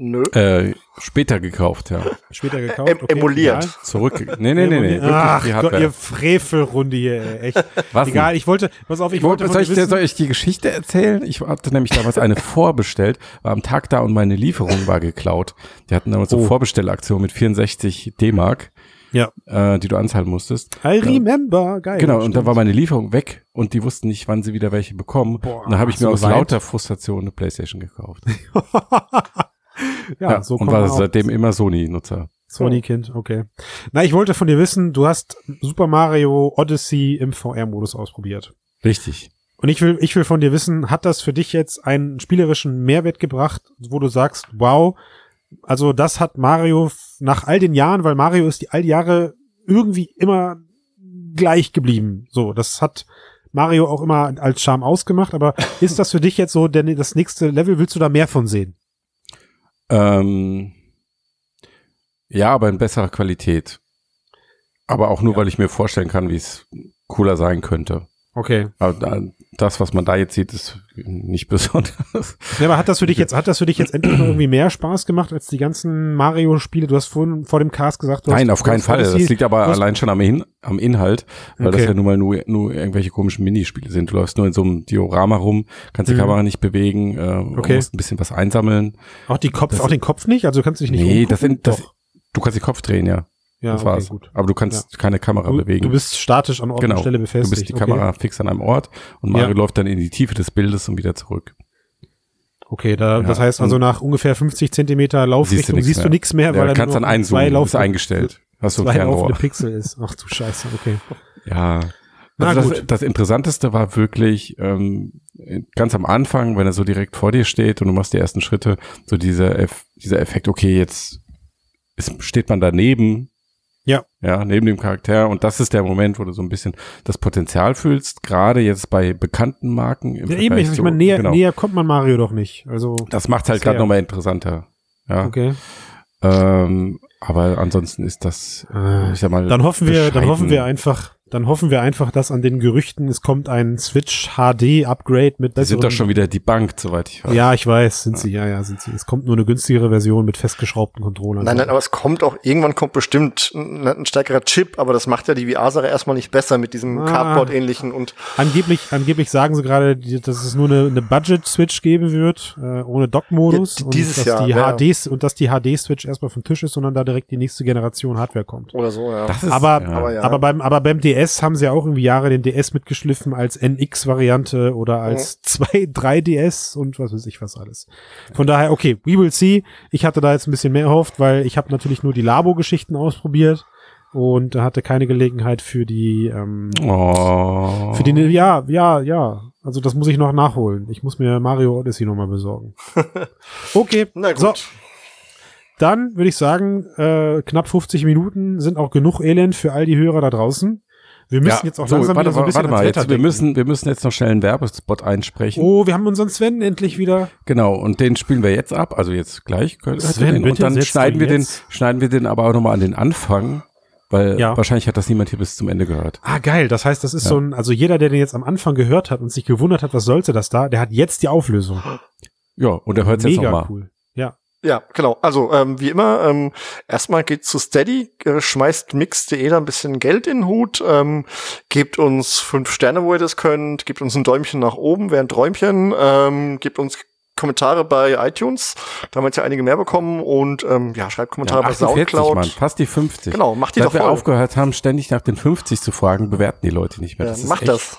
C: Nö.
B: äh, später gekauft, ja.
A: später gekauft.
C: Em emuliert.
A: egal.
B: Zurück. Nee, nee, nee, nee. Wirklich
A: Ach
B: die
A: Gott, ihr Frevelrunde hier, ey, echt.
B: Was denn?
A: Egal, ich wollte, pass auf, ich
B: Ich wollte, soll, ich, soll ich die Geschichte erzählen? Ich hatte nämlich damals eine *laughs* vorbestellt, war am Tag da und meine Lieferung war geklaut. Die hatten damals so
A: Oh.
B: eine Vorbestellaktion mit 64 D-Mark,
A: ja,
B: äh, die du anzahlen musstest.
A: I remember, geil.
B: Genau, und da war meine Lieferung weg und die wussten nicht, wann sie wieder welche bekommen.
A: Boah,
B: und da habe ich mir
A: du
B: aus
A: geweint?
B: lauter Frustration eine Playstation gekauft. *laughs*
A: ja, so
B: und war seitdem immer Sony-Nutzer.
A: Sony-Kind, okay. Na, ich wollte von dir wissen, du hast Super Mario Odyssey im VR-Modus ausprobiert.
B: Richtig.
A: Und ich will, ich will von dir wissen, hat das für dich jetzt einen spielerischen Mehrwert gebracht, wo du sagst, wow, also das hat Mario nach all den Jahren, weil Mario ist die all die Jahre irgendwie immer gleich geblieben. So, das hat Mario auch immer als Charme ausgemacht, aber ist das für dich jetzt so denn das nächste Level, willst du da mehr von sehen?
B: Ähm, ja, aber in besserer Qualität. Aber auch nur, weil ich mir vorstellen kann, wie es cooler sein könnte.
A: Okay.
B: Aber da, das, was man da jetzt sieht, ist nicht *laughs* besonders.
A: Ja, aber hat das für dich jetzt, hat das für dich jetzt endlich irgendwie mehr Spaß gemacht als die ganzen Mario-Spiele? Du hast vorhin vor dem Cast gesagt, du
B: Nein,
A: hast,
B: auf keinen
A: du
B: Fall. Das liegt aber
A: du
B: allein schon am, In am Inhalt, weil das
A: Okay.
B: ja nun mal nur, nur irgendwelche komischen Minispiele sind. Du läufst nur in so einem Diorama rum, kannst die
A: Mhm.
B: Kamera nicht bewegen, äh,
A: Okay.
B: musst ein bisschen was einsammeln.
A: Auch die Kopf,
B: Das-
A: auch den Kopf nicht? Also du kannst dich nicht
B: Nee,
A: umgucken?
B: das sind, das,
A: Doch.
B: du kannst den Kopf drehen, ja.
A: Ja,
B: das
A: okay,
B: war's.
A: gut.
B: Aber du kannst keine Kamera
A: Du,
B: bewegen.
A: du bist statisch an Ort
B: genau.
A: und Stelle
B: Du
A: befestigt.
B: bist die
A: okay.
B: Kamera fix an einem Ort und Mario
A: Ja.
B: läuft dann in die Tiefe des Bildes und wieder zurück.
A: Okay, da,
B: Ja,
A: das heißt also nach ungefähr 50 Zentimeter Laufrichtung siehst du
B: mehr.
A: nichts mehr,
B: Ja,
A: weil
B: du
A: da
B: kannst dann einzoomen,
A: zwei
B: ist
A: Lauf
B: eingestellt. Hast du ein
A: zwei laufende Pixel ist. Ach du Scheiße, okay.
B: Ja.
A: Na
B: Also
A: gut.
B: das, das Interessanteste war wirklich ähm, ganz am Anfang, wenn er so direkt vor dir steht und du machst die ersten Schritte, so dieser, Eff dieser Effekt, okay, jetzt ist, steht man daneben.
A: Ja.
B: Ja, neben dem Charakter. Und das ist der Moment, wo du so ein bisschen das Potenzial fühlst, gerade jetzt bei bekannten Marken. Im
A: Ja, eben,
B: Vergleich
A: ich, ich
B: zu-
A: meine, näher,
B: genau.
A: näher kommt man Mario doch nicht. Also,
B: Das macht halt gerade nochmal interessanter. Ja.
A: okay.
B: Ähm, aber ansonsten ist das,
A: Äh,
B: ich sag mal,
A: Dann hoffen wir, dann hoffen wir einfach, dann hoffen wir einfach, dass an den Gerüchten es kommt ein Switch HD Upgrade mit
B: Die sind doch schon wieder debunked, soweit ich weiß.
A: Ja, ich weiß, sind sie, ja, ja, sind sie. Es kommt nur eine günstigere Version mit festgeschraubten Controllern.
C: Nein, nein, aber es kommt auch, irgendwann kommt bestimmt ein, ein stärkerer Chip, aber das macht ja die VR-Sache erstmal nicht besser mit diesem
A: Ah.
C: Cardboard-ähnlichen und
A: Angeblich, angeblich sagen sie gerade, dass es nur eine, eine Budget-Switch geben wird, äh, ohne Dock-Modus.
C: Ja,
A: und
C: dieses
A: dass
C: Jahr,
A: die
C: ja.
A: HDs und dass die HD-Switch erstmal vom Tisch ist, sondern da direkt die nächste Generation Hardware kommt.
C: oder so, ja.
B: Das ist,
A: Aber-
B: ja.
C: aber ja.
A: Aber beim, aber beim DS haben sie ja auch irgendwie Jahre den DS mitgeschliffen als NX-Variante oder als 2, 3DS und was weiß ich was alles. Von daher, okay, we will see. Ich hatte da jetzt ein bisschen mehr erhofft, weil ich habe natürlich nur die Labo-Geschichten ausprobiert und hatte keine Gelegenheit für die, ähm,
B: Oh.
A: für die, ja, ja, ja. Also das muss ich noch nachholen. Ich muss mir Mario Odyssey nochmal besorgen. *laughs* Okay,
C: Na gut.
A: so. Dann würde ich sagen, äh, knapp 50 Minuten sind auch genug Elend für all die Hörer da draußen. Wir müssen jetzt auch
B: so,
A: langsam
B: warte,
A: wieder so ein bisschen
B: warte mal, jetzt, wir müssen, wir müssen jetzt noch schnell einen Werbespot einsprechen.
A: Oh, wir haben unseren Sven endlich wieder.
B: Genau, und den spielen wir jetzt ab, also jetzt gleich.
A: Sven,
B: und dann schneiden wir den,
A: jetzt-
B: schneiden wir den aber auch nochmal an den Anfang, weil
A: Ja.
B: wahrscheinlich hat das niemand hier bis zum Ende gehört.
A: Ah, geil. Das heißt, das ist
B: Ja.
A: so ein, also jeder, der den jetzt am Anfang gehört hat und sich gewundert hat, was sollte das da, der hat jetzt die Auflösung.
B: Ja, und er hört jetzt
A: Mega
B: nochmal.
A: cool. Ja.
C: Genau. Also ähm, wie immer, ähm, erstmal geht zu Steady, äh, schmeißt mix.de da ein bisschen Geld in den Hut, ähm, gebt uns fünf Sterne, wo ihr das könnt, gebt uns ein Däumchen nach oben, ein Träumchen, ähm, gebt uns Kommentare bei iTunes, da haben wir jetzt ja einige mehr bekommen und ähm, ja, schreibt Kommentare
B: Ja,
C: bei
B: 48,
C: Soundcloud.
B: Mann, fast die 50.
C: Genau, macht die
B: Seit
C: doch
B: wir
C: voll.
B: aufgehört haben, ständig nach den 50 zu fragen, bewerten die Leute nicht mehr.
C: Ja,
B: Das ist
C: macht
B: echt
C: das.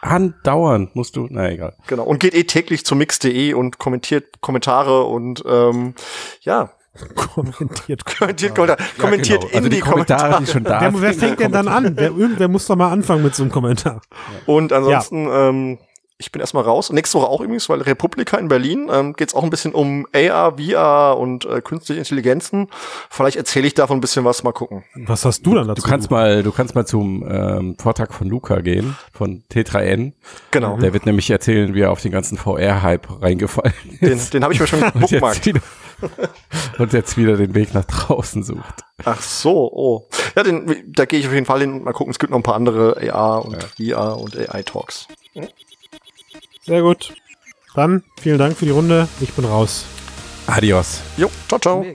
B: Andauernd musst du, na egal.
C: Genau. Und geht eh täglich zu mix.de und kommentiert Kommentare und ähm, ja,
A: Kommentiert. *laughs*
C: kommentiert, Kommentare, kommentiert
B: genau.
C: in
B: also
C: die, Kommentare.
B: die schon da
A: Wer, wer
B: sind,
A: fängt denn dann an? Wer, irgendwer muss doch mal anfangen mit so einem Kommentar.
C: Und ansonsten, ähm, ich bin erstmal raus. Nächste Woche auch übrigens, weil Republika in Berlin ähm, geht es auch ein bisschen um AR, VR und äh, künstliche Intelligenzen. Vielleicht erzähle ich davon ein bisschen was, mal gucken.
A: Was hast du dann dazu?
B: Du kannst mal, du kannst mal zum ähm, Vortrag von Luca gehen, von T3N.
C: Genau.
B: Der wird nämlich erzählen, wie er auf den ganzen VR-Hype reingefallen
C: Den,
B: ist.
C: den habe ich mir schon *laughs*
B: und, jetzt
C: gebookmarkt.
B: wieder, und jetzt wieder den Weg nach draußen sucht.
C: Ach so, oh. Ja, den, da gehe ich auf jeden Fall hin und mal gucken. Es gibt noch ein paar andere AR und VR und AI-Talks.
A: Sehr gut. Dann vielen Dank für die Runde. Ich bin raus.
B: Adios.
C: Jo, ciao, ciao.